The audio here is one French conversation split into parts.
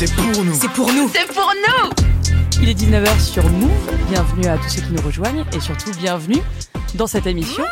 C'est pour nous. C'est pour nous. C'est pour nous Il est 19h sur Move. Bienvenue à tous ceux qui nous rejoignent et surtout bienvenue dans cette émission.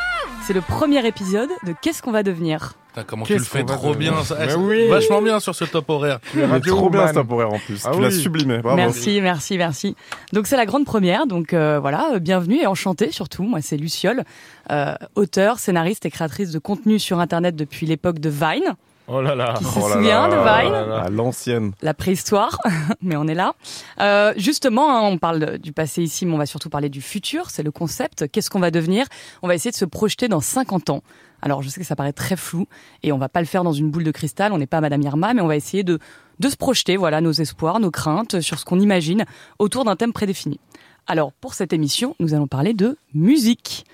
C'est le premier épisode de Qu'est-ce qu'on va devenir? Comment tu le fais trop bien, oui. Vachement bien sur ce top horaire. Tu Radio trop bien ce temporaire en plus. Ah tu l'as sublimé. Bravo. Merci, merci, merci. Donc c'est la grande première, donc euh, voilà, euh, bienvenue et enchantée surtout. Moi c'est Luciole, euh, auteure, scénariste et créatrice de contenu sur Internet depuis l'époque de Vine, Oh là là. qui se Oh là souvient là. de Vine Oh. À l'ancienne. la préhistoire, mais on est là. Euh, justement, hein, on parle du passé ici, mais on va surtout parler du futur. C'est le concept. Qu'est-ce qu'on va devenir? On va essayer de se projeter dans 50 ans. Alors, je sais que ça paraît très flou, et on va pas le faire dans une boule de cristal. On n'est pas Madame Irma, mais on va essayer de de se projeter, voilà, nos espoirs, nos craintes sur ce qu'on imagine autour d'un thème prédéfini. Alors, pour cette émission, nous allons parler de musique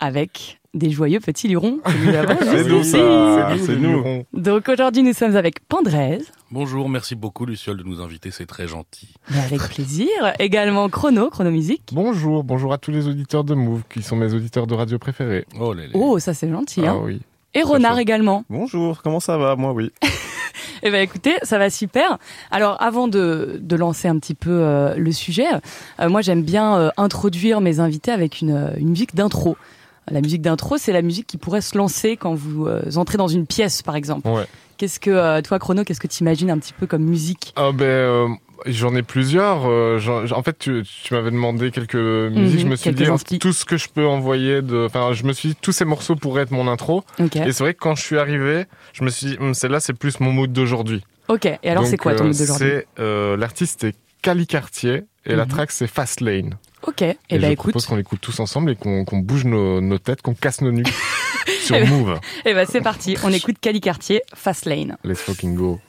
avec des joyeux petits lurons C'est nous ça. C'est les nous. Donc aujourd'hui, nous sommes avec Pandrez, Bonjour, merci beaucoup Luciole de nous inviter, c'est très gentil. Mais avec plaisir. Également Chrono, Chronomusique. Bonjour, bonjour à tous les auditeurs de Move qui sont mes auditeurs de radio préférés. Oh là là. Oh, ça c'est gentil. Ah Hein. oui. Et Renard également. Bonjour, comment ça va Moi, oui. Eh ben écoutez, ça va super. Alors avant de, de lancer un petit peu euh, le sujet, euh, moi j'aime bien euh, introduire mes invités avec une, une musique d'intro. La musique d'intro, c'est la musique qui pourrait se lancer quand vous euh, entrez dans une pièce, par exemple. Ouais. Qu'est-ce que euh, toi, Chrono, qu'est-ce que tu imagines un petit peu comme musique? Ah ben, euh, j'en ai plusieurs. en fait, tu, tu m'avais demandé quelques musiques. je me suis dit tout ce que je peux envoyer. De, enfin, je me suis dit tous ces morceaux pourraient être mon intro. Et c'est vrai que quand je suis arrivé, je me suis dit Hum, celle-là, c'est plus mon mood d'aujourd'hui. Ok. Et alors, c'est quoi ton mood d'aujourd'hui? C'est l'artiste est Cali Cartier et la Mhm. track c'est Fast Lane. Ok. Eh Et, ben je écoute. propose qu'on l'écoute tous ensemble et qu'on bouge nos, nos têtes, qu'on casse nos nuques sur Eh ben- Move. Eh ben c'est parti. On écoute Cali Cartier, Fast Lane. Let's fucking go.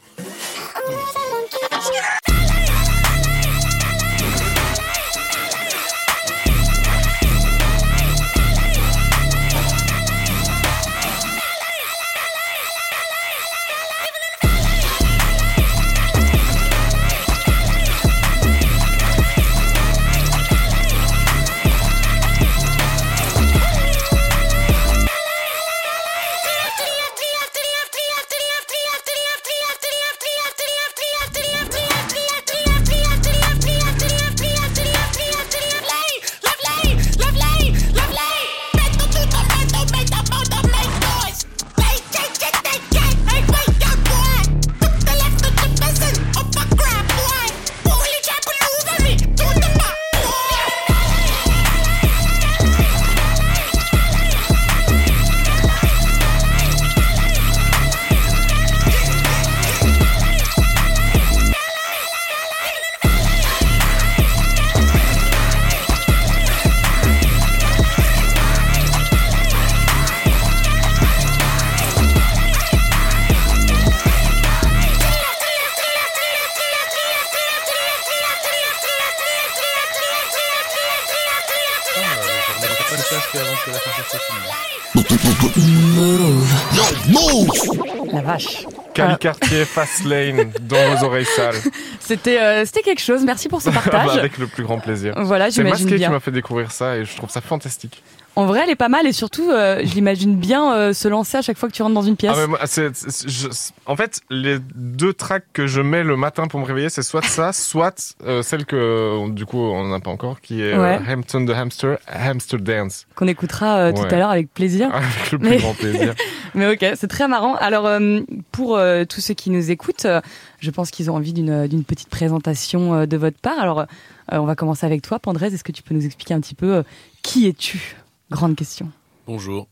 La vache. Cali Ah. Cartier, Fast Lane, dans vos oreilles sales. C'était euh, c'était quelque chose. Merci pour ce partage. avec le plus grand plaisir. Voilà, C'est j'imagine Masqué qui bien. m'a fait découvrir ça et je trouve ça fantastique. En vrai, elle est pas mal et surtout, euh, je l'imagine bien euh, se lancer à chaque fois que tu rentres dans une pièce. Ah, mais moi, c'est- c'est- je- c'est- en fait, les deux tracks que je mets le matin pour me réveiller, c'est soit ça, soit euh, celle que du coup on n'a pas encore, qui est euh, Ouais. Hampton the Hamster, Hamster Dance, Qu'on écoutera euh, tout Ouais. à l'heure avec plaisir. avec le plus Mais- grand plaisir. Mais ok, c'est très marrant. Alors, euh, pour euh, tous ceux qui nous écoutent, euh, je pense qu'ils ont envie d'une d'une petite présentation euh, de votre part. Alors, euh, on va commencer avec toi, Pandrez. Est-ce que tu peux nous expliquer un petit peu euh, qui es-tu? Grande question. Bonjour.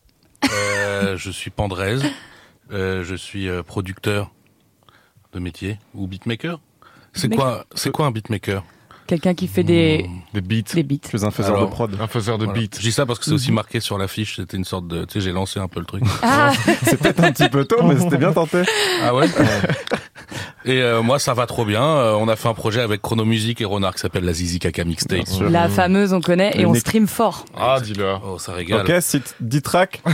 Euh, je suis Pandrez. Euh, je suis euh, producteur de métier ou beatmaker. C'est quoi, c'est quoi un beatmaker? Quelqu'un qui fait des, Hmm. Des beats, des beats. Je un faiseur Alors, de prod. un faiseur de Voilà. beats. Je dis ça parce que c'est aussi marqué sur l'affiche. C'était une sorte de, tu sais, j'ai lancé un peu le truc. Ah, C'est peut-être un petit peu tôt, mais c'était bien tenté. Ah ouais. Et euh, moi, ça va trop bien. Euh, on a fait un projet avec Chronomusique et Renard qui s'appelle la Zizi Kaka Mixtape. La fameuse, on connaît, et on stream fort. Ah, dis-leur. Oh, ça régale. Ok, site 10 tracks.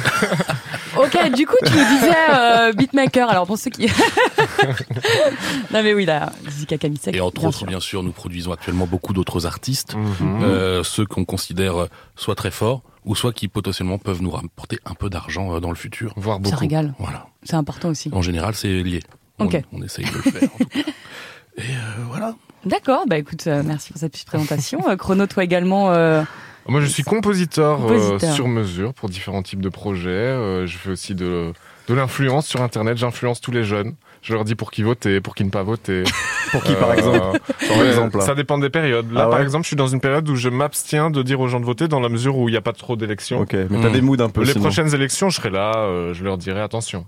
Ok, du coup, tu nous disais euh, beatmaker. Alors, pour ceux qui... non mais oui, là, Zika Kamisek, Et entre bien autres, sûr. bien sûr, nous produisons actuellement beaucoup d'autres artistes, Mhm. euh, ceux qu'on considère soit très forts ou soit qui potentiellement peuvent nous rapporter un peu d'argent dans le futur. Voire Ça beaucoup. régale, Voilà. c'est important aussi. En général, c'est lié. On, essaye de le faire. en tout cas. Et euh, voilà. D'accord, bah écoute, euh, merci pour cette petite présentation. Euh, Chrono, toi également. euh, Moi, je suis compositeur, euh, Compositeur. sur mesure pour différents types de projets. Euh, je fais aussi de, de l'influence sur Internet. J'influence tous les jeunes. Je leur dis pour qui voter, pour qui ne pas voter. Pour qui, par exemple Par. Ça dépend des périodes. Là, Ah par exemple, je suis dans une période où je m'abstiens de dire aux gens de voter dans la mesure où il n'y a pas trop d'élections. Ok, mais t'as Mm. des moods un peu Les sinon. prochaines élections, je serai là, euh, je leur dirai attention.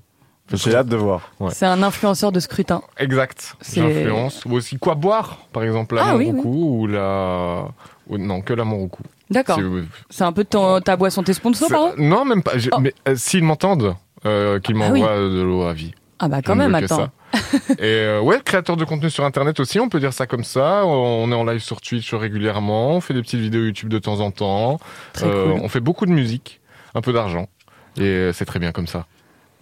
J'ai hâte de voir. Ouais. C'est un influenceur de scrutin. Exact. C'est- J'influence. Ou aussi quoi boire, par exemple, la Ah oui, ou la. ou non, que la Monroucou. D'accord. C'est- C'est un peu ton- ta boisson, tes sponsors, pardon Non, même pas. Oh. Mais euh, s'ils m'entendent, euh, qu'ils Ah oui. m'envoient de l'eau à vie. Ah bah quand même, attends. ça. Et euh, ouais, créateur de contenu sur Internet aussi, on peut dire ça comme ça. On est en live sur Twitch régulièrement, on fait des petites vidéos YouTube de temps en temps. Très Euh, cool. On fait beaucoup de musique, un peu d'argent. Et euh, c'est très bien comme ça.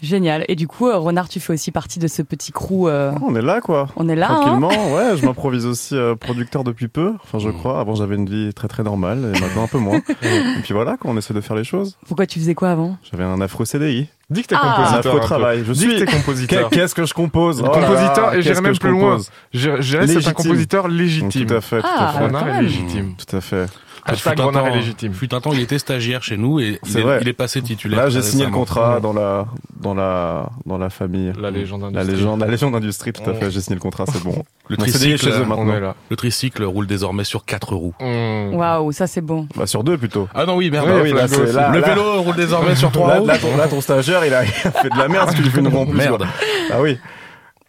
Génial. Et du coup, euh, Renard, tu fais aussi partie de ce petit crew. euh, Oh, on est là, quoi. On est là, hein Tranquillement, ouais, je m'improvise aussi euh, producteur depuis peu, enfin je Mm. crois. Avant j'avais une vie très très normale et maintenant un peu moins. et puis voilà, quoi, on essaie de faire les choses. Pourquoi tu faisais quoi avant J'avais un affreux CDI, Dis que t'es Ah. compositeur. affreux un travail. Je Dis suis. que t'es compositeur. Qu'est-ce que je compose Oh là, Compositeur, et j'irai même plus loin. dirais c'est un compositeur légitime. Tout à fait, tout Ah, à fait. Renard quand est légitime. Tout à fait. Hashtag Fut un Renard est temps- légitime. Fut un temps, il était stagiaire chez nous et il est, vrai. il est passé titulaire. Là, j'ai signé le contrat dans la, dans la, dans la famille. La légende La industrie. légende, la légende industrie, tout à Oh. fait. J'ai signé le contrat, c'est bon. Le est tricycle, chez eux On maintenant. est là. le tricycle roule désormais sur quatre roues. Mmh. Waouh, ça c'est bon. Bah sur deux plutôt. Ah non, oui, merde. Ah oui, oui, là, le là, là- vélo roule désormais sur trois roues. là, ton, là, ton stagiaire, il a, fait de la merde parce qu'il fait une. Merde. Ah oui.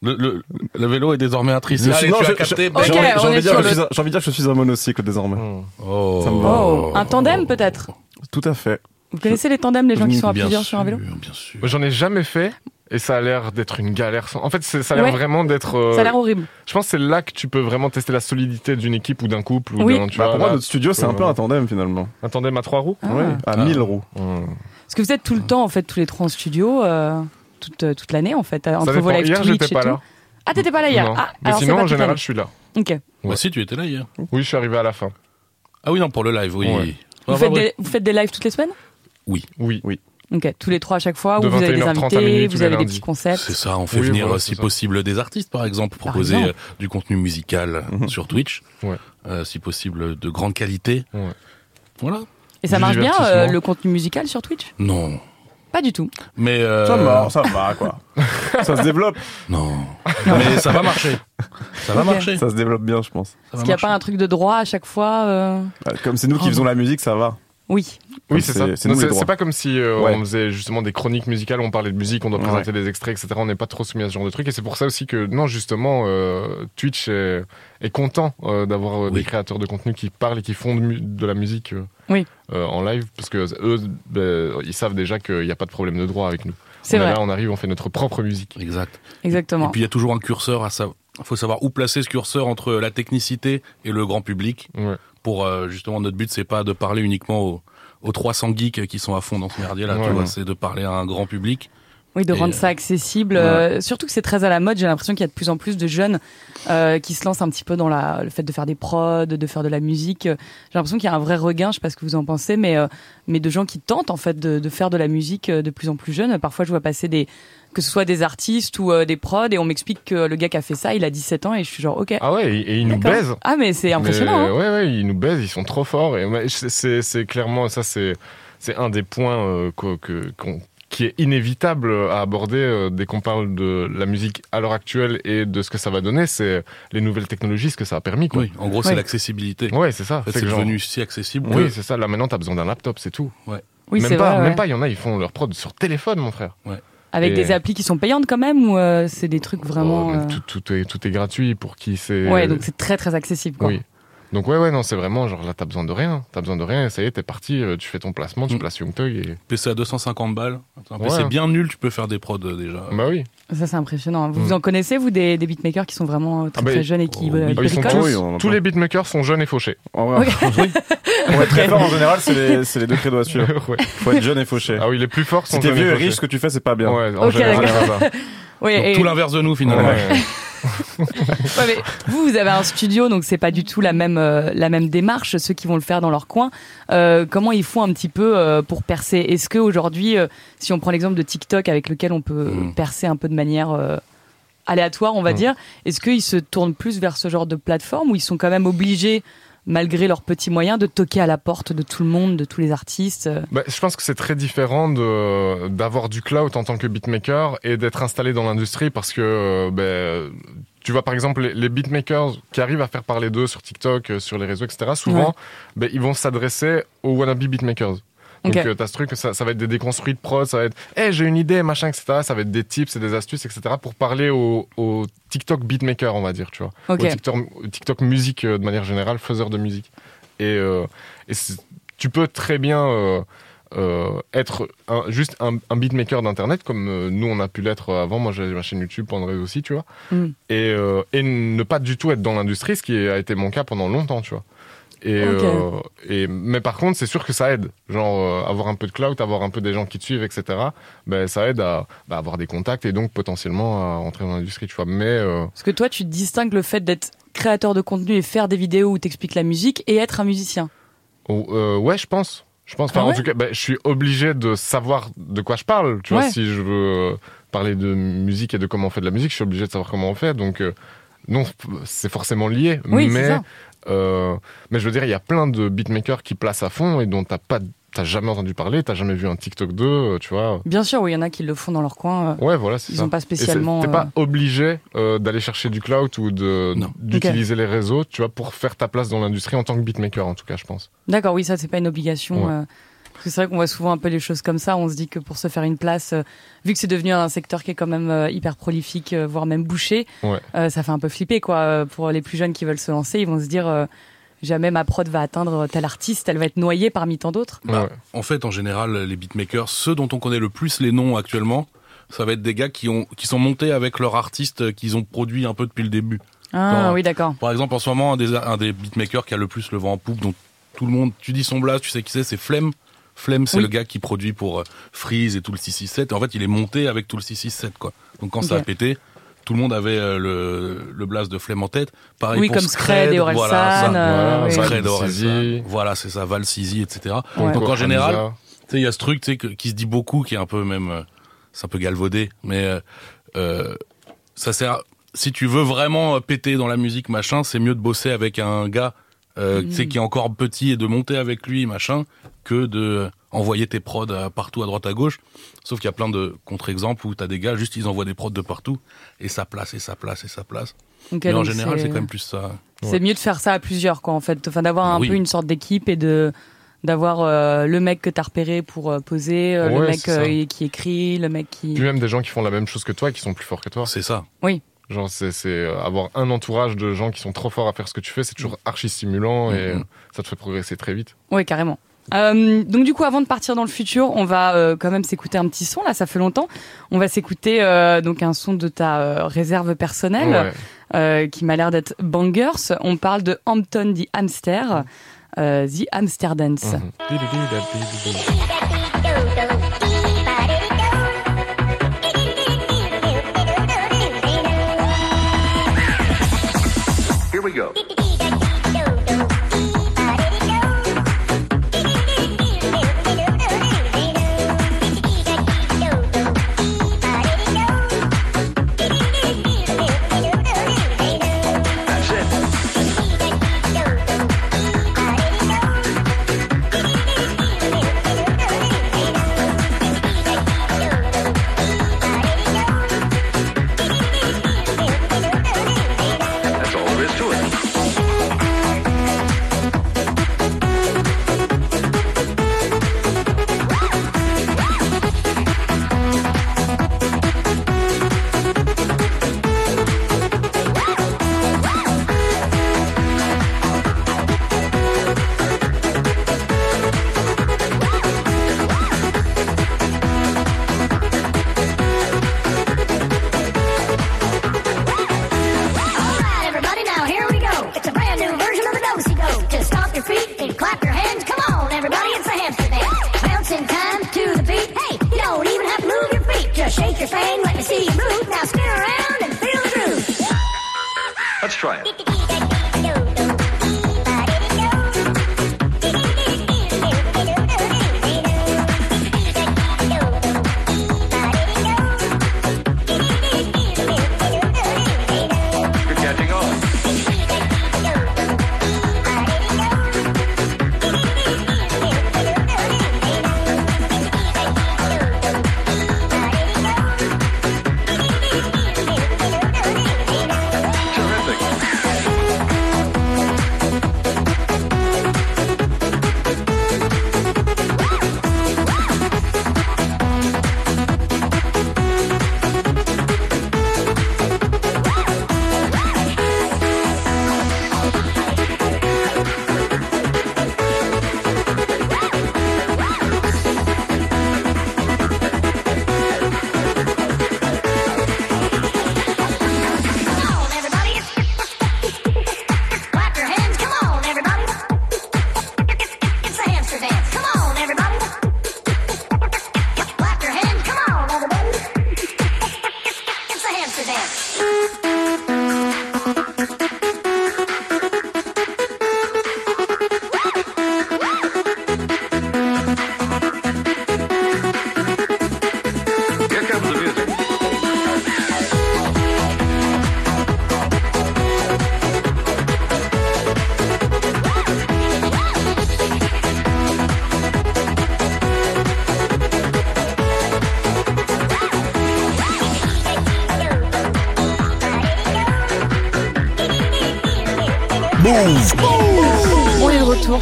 Le, le, le vélo est désormais un Ok, J'ai envie, de dire que je le- suis un- j'ai envie de dire que je suis un monocycle désormais. Mmh. Oh. Ça me va. Oh, un tandem peut-être Tout à fait. Vous connaissez les tandems, les gens qui sont à Bien plusieurs sur un vélo Bien sûr. J'en ai jamais fait. Et ça a l'air d'être une galère. En fait, ça a l'air Ouais. vraiment d'être. euh, Ça a l'air horrible. Je pense que c'est là que tu peux vraiment tester la solidité d'une équipe ou d'un couple ou Oui. d'un. Tu Bah, vois, pour moi, là, notre studio, c'est un euh, peu un tandem finalement. un tandem à trois roues. Ah. Oui, à Ah. 1000 roues. Mmh. Parce que vous êtes tout le temps, en fait, tous les trois en studio, euh, toute, euh, toute l'année, en fait, euh, entre vos live Hier, Twitch j'étais et pas tout. là. Ah, t'étais pas là hier Non. Ah, Mais alors sinon, pas en général, je suis là. Ok. Bah si, tu étais là hier. Oui, je suis arrivé à la fin. Ah oui, non, pour le live, oui. Ouais. Ah, Vous faites, ouais, des, vous faites des lives toutes les semaines? Oui. Ok, tous les trois à chaque fois, où vous avez des 21h30 à invités, vous avez des petits concepts? C'est ça, on fait Oui, venir si ça. possible des artistes par exemple, Par proposer exemple. euh, du contenu musical Mhm. sur Twitch, Ouais. Euh, si possible de grande qualité. Ouais. Voilà. Et ça Du marche bien, euh, le contenu musical sur Twitch? Non, Pas du tout. mais euh, Ça va, ça va quoi. ça se développe. non, mais ça va marcher. Ça va marcher. Ça se développe bien, je pense. Parce qu'il n'y a pas un truc de droit à chaque fois euh, Euh, Comme c'est nous qui faisons la musique, ça va. Oui. Oui, c'est ça. c'est pas comme si euh, Ouais. on faisait justement des chroniques musicales, on parlait de musique, on doit Ouais. présenter des extraits, etc. On n'est pas trop soumis à ce genre de trucs. Et c'est pour ça aussi que, non, justement, euh, Twitch est, est content euh, d'avoir des créateurs de contenu qui parlent et qui font de, la musique euh, Oui. euh, en live. Parce que eux, ben, ils savent déjà qu'il n'y a pas de problème de droit avec nous. C'est vrai. Là, on arrive, on fait notre propre musique. Exact. Exactement. Et puis il y a toujours un curseur à ça. Il faut savoir où placer ce curseur entre la technicité et le grand public. Ouais. Pour euh, justement notre but, c'est pas de parler uniquement aux, aux 300 geeks qui sont à fond dans ce merdier là. Ouais. tu vois, c'est de parler à un grand public. Oui, de Et, rendre euh, ça accessible. euh, surtout que c'est très à la mode. J'ai l'impression qu'il y a de plus en plus de jeunes euh, qui se lancent un petit peu dans la, le fait de faire des prods, de faire de la musique. J'ai l'impression qu'il y a un vrai regain. Je sais pas ce que vous en pensez, mais euh, mais de gens qui tentent en fait de, de faire de la musique de plus en plus jeunes. Parfois, je vois passer des que ce soit des artistes ou euh, des prods et on m'explique que le gars qui a fait ça, il a 17 ans et je suis genre ok. Ah ouais, et, et ils nous baisent. Ah mais c'est impressionnant. Mais, hein. ouais, ouais, ils nous baisent, ils sont trop forts. Et ouais, c'est- clairement, ça, c'est c'est un des points euh, qu'on- qui est inévitable à aborder euh, dès qu'on parle de la musique à l'heure actuelle et de ce que ça va donner. C'est les nouvelles technologies, ce que ça a permis. Quoi. Oui, en gros, c'est Ouais. l'accessibilité. Ouais, c'est ça. En fait, C'est genre- devenu si accessible. Oui, que- c'est ça. Là, maintenant, t'as besoin d'un laptop, c'est tout. Oui, même c'est pas, vrai. même ouais. pas. Il y en a, ils font leur prod sur téléphone, mon frère. Avec Et- des applis qui sont payantes quand même ou euh, c'est des trucs vraiment. Oh, euh, tout, tout est, tout est gratuit pour qui c'est. Ouais, donc c'est très très accessible. Quoi. Oui. Donc ouais, ouais, non, c'est vraiment genre là, t'as besoin de rien. T'as besoin de rien. Et ça y est, t'es parti. euh, Tu fais ton placement, tu Mm. places Youngtug et. PC à 250 balles. Un Ouais. PC bien nul, tu peux faire des prods euh, déjà. Bah oui. Ça, c'est impressionnant. Vous, Mm. vous en connaissez, vous, des, des beatmakers qui sont vraiment euh, très, Ah bah, très jeunes et qui oh, euh, oui. Ah, ils sont tous, Oui, tous les beatmakers sont jeunes et fauchés. En vrai, Pour être très fort en général, c'est les, c'est les deux credos à suivre. Ouais. Faut être jeune et fauché. Ah oui, les plus forts sont si t'es vieux et riche, ce que tu fais, c'est pas bien. Ouais, en Ok, général. Oui, Donc et- tout l'inverse de nous finalement. Ouais. ouais, mais vous, vous avez un studio, donc c'est pas du tout la même, euh, la même démarche. Ceux qui vont le faire dans leur coin, euh, comment ils font un petit peu euh, pour percer? Est-ce que aujourd'hui, euh, si on prend l'exemple de TikTok avec lequel on peut Mm. percer un peu de manière euh, aléatoires, on va Mm. dire. Est-ce qu'ils se tournent plus vers ce genre de plateforme ou ils sont quand même obligés, malgré leurs petits moyens, de toquer à la porte de tout le monde, de tous les artistes euh Bah, je pense que c'est très différent d'avoir du cloud en tant que beatmaker et d'être installé dans l'industrie parce que euh, ben, tu vois par exemple les, beatmakers qui arrivent à faire parler d'eux sur TikTok, euh, sur les réseaux, etc. Souvent, Ouais. ben, ils vont s'adresser aux wannabe beatmakers. Donc euh, t'as ce truc, ça, ça va être des déconstruits de prod, ça va être, hey, j'ai une idée, machin, etc. Ça va être des tips et des astuces, etc. pour parler aux TikTok beatmakers, on va dire, tu vois au TikTok, au TikTok musique euh, de manière générale, faiseur de musique. Et, euh, et tu peux très bien euh, euh, être un- juste un, un beatmaker d'internet comme euh, nous on a pu l'être avant. Moi j'avais ma chaîne YouTube, André aussi, tu vois. Mm. Et, euh, et ne pas du tout être dans l'industrie, ce qui a été mon cas pendant longtemps, tu vois. Et, euh, et mais par contre, c'est sûr que ça aide. Genre euh, avoir un peu de clout, avoir un peu des gens qui te suivent, etc. Ben ça aide à bah, avoir des contacts et donc potentiellement à entrer dans l'industrie, tu vois. Mais euh, Parce que toi, tu distingues le fait d'être créateur de contenu et faire des vidéos où t'expliques la musique et être un musicien. Oh, euh, ouais, je pense. Je pense. Enfin, Ah en tout cas, bah, je suis obligé de savoir de quoi je parle. Tu vois, si je veux parler de musique et de comment on fait de la musique, je suis obligé de savoir comment on fait. Donc, non, c'est forcément lié. Oui, c'est mais, ça. Euh, mais je veux dire, il y a plein de beatmakers qui placent à fond et dont t'as pas, t'as jamais entendu parler, t'as jamais vu un TikTok d'eux, euh, tu vois. Bien sûr, oui, il y en a qui le font dans leur coin. euh, Ouais, voilà, c'est Ils n'ont pas spécialement. T'es euh, pas obligé euh, d'aller chercher du cloud ou de d'utiliser les réseaux, tu vois, pour faire ta place dans l'industrie en tant que beatmaker, en tout cas, je pense. D'accord, oui, ça, c'est pas une obligation. Ouais. Parce que c'est vrai qu'on voit souvent un peu les choses comme ça. On se dit que pour se faire une place, euh, vu que c'est devenu un secteur qui est quand même euh, hyper prolifique, euh, voire même bouché, Ouais. euh, ça fait un peu flipper, quoi. Pour les plus jeunes qui veulent se lancer, ils vont se dire euh, jamais ma prod va atteindre tel artiste, elle va être noyée parmi tant d'autres. Bah, Ouais. En fait, en général, les beatmakers, ceux dont on connaît le plus les noms actuellement, ça va être des gars qui ont qui sont montés avec leur artiste qu'ils ont produit un peu depuis le début. Ah oui, d'accord. Par exemple, en ce moment, un des, un des beatmakers qui a le plus le vent en poupe, dont tout le monde, tu dis son blast, tu sais qui c'est, c'est Flemme. Flemme, c'est Oui. le gars qui produit pour euh, Freeze et tout le 667. En fait, il est monté avec tout le 667, quoi. Donc quand ça a pété, tout le monde avait euh, le, le blast de Flemme en tête. Pareil Oui, pour comme Scred et Orelsan. voilà, ça. euh, Voilà, Scred. Voilà, c'est ça, Val Sizi, etc. Ouais. Donc en général, Hamza. tu sais, il y a ce truc, tu sais, que- qui se dit beaucoup, qui est un peu même, euh, c'est un peu galvaudé, mais ça sert. Si tu veux vraiment péter dans la musique, machin, c'est mieux de bosser avec un gars, euh, tu sais, Mm. qui est encore petit et de monter avec lui, machin, que de envoyer tes prods à- partout à droite à gauche. Sauf qu'il y a plein de contre-exemples où t'as des gars, juste ils envoient des prods de partout et ça place et ça place et ça place. Mais en général, c'est quand même plus ça. C'est mieux de faire ça à plusieurs, quoi, en fait. Enfin, d'avoir un Oui. peu une sorte d'équipe et de d'avoir euh, le mec que t'as repéré pour euh, poser, euh, le mec euh, qui écrit, le mec qui. Puis même des gens qui font la même chose que toi et qui sont plus forts que toi. C'est ça. Genre, c'est c'est, euh, avoir un entourage de gens qui sont trop forts à faire ce que tu fais, c'est toujours archi stimulant et Mhm. euh, ça te fait progresser très vite. Oui, carrément. Euh, donc du coup, avant de partir dans le futur, on va euh, quand même s'écouter un petit son. Là, ça fait longtemps. On va s'écouter euh, donc un son de ta euh, réserve personnelle Ouais. euh, qui m'a l'air d'être bangers. On parle de Hampton the Hamster, euh, the Hamster Dance. Mhm. We go.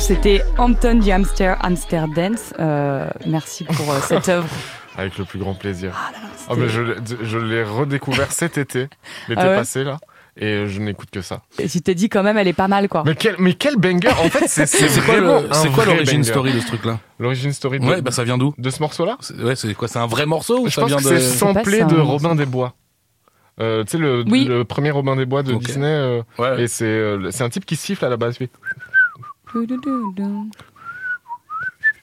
C'était Anton du Hamster Hamster Dance. Euh, merci pour euh, cette œuvre. Avec le plus grand plaisir. Ah, là, là, Oh, mais je, l'ai- je l'ai redécouvert cet été, l'été Ah ouais passé là, et je n'écoute que ça. Et tu t'es dit quand même, elle est pas mal quoi. Mais quel, mais quel banger En fait, c'est quoi l'origine story de ce truc-là L'origine story de, Ouais, bah ça vient d'où de ce morceau-là C'est- Ouais, c'est quoi C'est un vrai morceau ou Je ça pense vient que de c'est samplé c'est de un- Robin des Bois. Euh, tu sais, le, Oui. le premier Robin des Bois de. Disney. euh, Ouais. Et c'est euh, c'est un type qui siffle à la base. lui.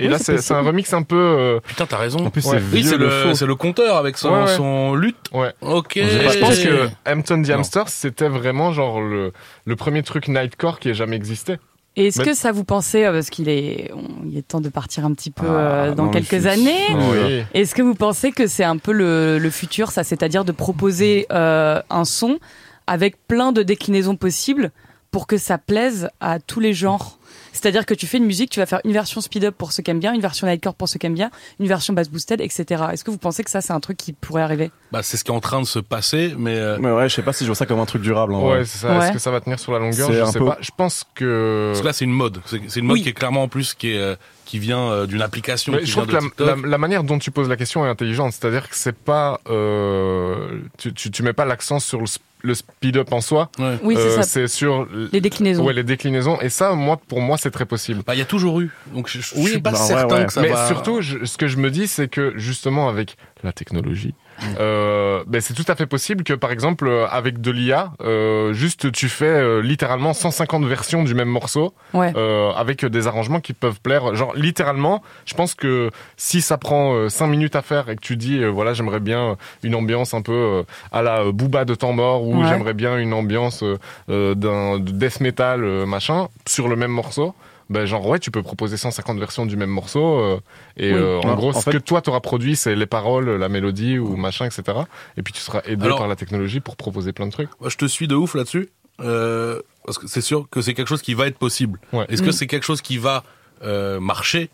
Et Oui, là, c'est un remix un peu. euh, Putain, t'as raison. En plus, Ouais. c'est Oui, vieux c'est le, faux. c'est le compteur avec son, Ouais, ouais. son lutte. ouais. Ok. Je pense que Hampton the. Hamster, c'était vraiment genre le, le premier truc nightcore qui ait jamais existé. Et est-ce que ça vous pensait, euh, parce qu'il est, il est temps de partir un petit peu Ah, euh, dans non, quelques années. Oui. Est-ce que vous pensez que c'est un peu le, le futur, ça, c'est-à-dire de proposer euh, un son avec plein de déclinaisons possibles pour que ça plaise à tous les genres C'est-à-dire que tu fais une musique, tu vas faire une version speed-up pour ceux qui aiment bien, une version nightcore pour ceux qui aiment bien, une version bass boosted, etc. Est-ce que vous pensez que ça, c'est un truc qui pourrait arriver? Bah, c'est ce qui est en train de se passer, mais euh, Mais ouais, je sais pas si je vois ça comme un truc durable. en. Ouais, c'est ça. Ouais. Est-ce que ça va tenir sur la longueur? Je sais peu- pas. Je pense que. parce que là, c'est une mode. C'est une mode Oui. qui est clairement en plus qui est euh, qui vient euh, d'une application. Mais qui je vient trouve que la, TikTok. la- la manière dont tu poses la question est intelligente. C'est-à-dire que c'est pas. euh, tu, tu, tu mets pas l'accent sur le, le speed-up en soi. Ouais. Oui, Euh, c'est ça. c'est sur. Les déclinaisons. Ouais, les déclinaisons. Et ça, moi, pour moi, c'est très possible. Bah, il y a toujours eu. Donc, je, je Oui, suis pas bah, ouais, certain ouais. que ça Mais va. surtout, je- ce que je me dis, c'est que justement avec la technologie, euh, ben, c'est tout à fait possible que par exemple euh, avec de l'IA, euh, juste tu fais euh, littéralement 150 versions du même morceau Ouais. avec des arrangements qui peuvent plaire. Genre littéralement, je pense que si ça prend 5 minutes à faire et que tu dis voilà j'aimerais bien une ambiance un peu à la Booba de temps mort ou Ouais. j'aimerais bien une ambiance d'un de death metal machin sur le même morceau. Ben genre ouais tu peux proposer 150 versions du même morceau euh, et Oui. euh, en gros en ce fait- que toi t'auras produit c'est les paroles la mélodie ou machin etc et puis tu seras aidé Alors- par la technologie pour proposer plein de trucs Moi, je te suis de ouf là-dessus. Euh, parce que c'est sûr que c'est quelque chose qui va être possible. Ouais. Est-ce que Mm. c'est quelque chose qui va euh, marcher?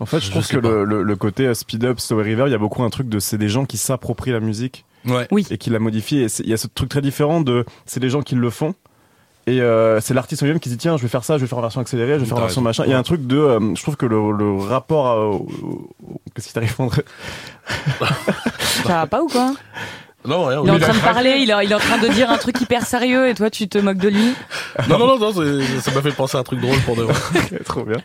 En fait, je, Je trouve que le, le- le côté speed up, slow river, il y a beaucoup un truc de c'est des gens qui s'approprient la musique Ouais. et qui la modifient. Et il y a ce truc très différent de c'est des gens qui le font. Et euh, c'est l'artiste lui-même qui dit tiens je vais faire ça, je vais faire en version accélérée, je vais faire en version machin. Il y a un truc de, euh, je trouve que le, le rapport qu'est-ce qui t'arrive André? Ça va pas ou quoi? Non, rien. Il est en train de parler, il est, il est en train de dire un truc hyper sérieux et toi tu te moques de lui. Non, non, non, ça m'a fait penser à un truc drôle pour de vrai. Trop bien.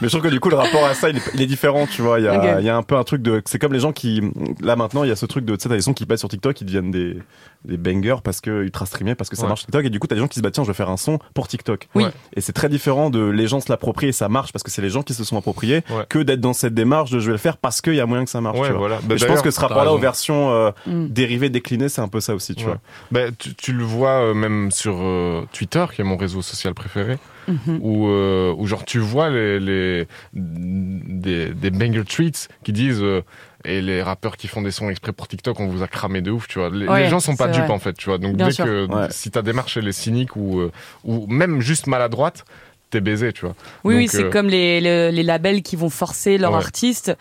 Mais je trouve que du coup, le rapport à ça, il est, il est différent, tu vois. Il y, a, Ok. il y a un peu un truc de. C'est comme les gens qui. Là maintenant, il y a ce truc de. Tu sais, t'as des sons qui passent sur TikTok, qui deviennent des, des bangers parce que ultra streamés, parce que ça Ouais. marche sur TikTok. Et du coup, t'as des gens qui se battent, tiens, je vais faire un son pour TikTok. Oui. Et c'est très différent de les gens se l'approprient et ça marche parce que c'est les gens qui se sont appropriés Ouais. que d'être dans cette démarche de je vais le faire parce qu'il y a moyen que ça marche. ouais tu vois. voilà Bah, je pense que ce rapport-là aux versions euh, Mm. dérivées, c'est un peu ça aussi, tu Ouais. vois. bah, tu, tu le vois euh, même sur euh, Twitter qui est mon réseau social préféré Mhm. où, euh, où genre tu vois les, les des, des banger tweets qui disent euh, et les rappeurs qui font des sons exprès pour TikTok on vous a cramé de ouf tu vois les, Ouais, les gens sont pas dupes vrai. en fait tu vois donc Bien dès sûr. que Ouais. si ta démarche elle est cynique ou euh, ou même juste maladroite t'es baisé tu vois Oui, c'est euh, comme les, les, les labels qui vont forcer leurs Ouais. artistes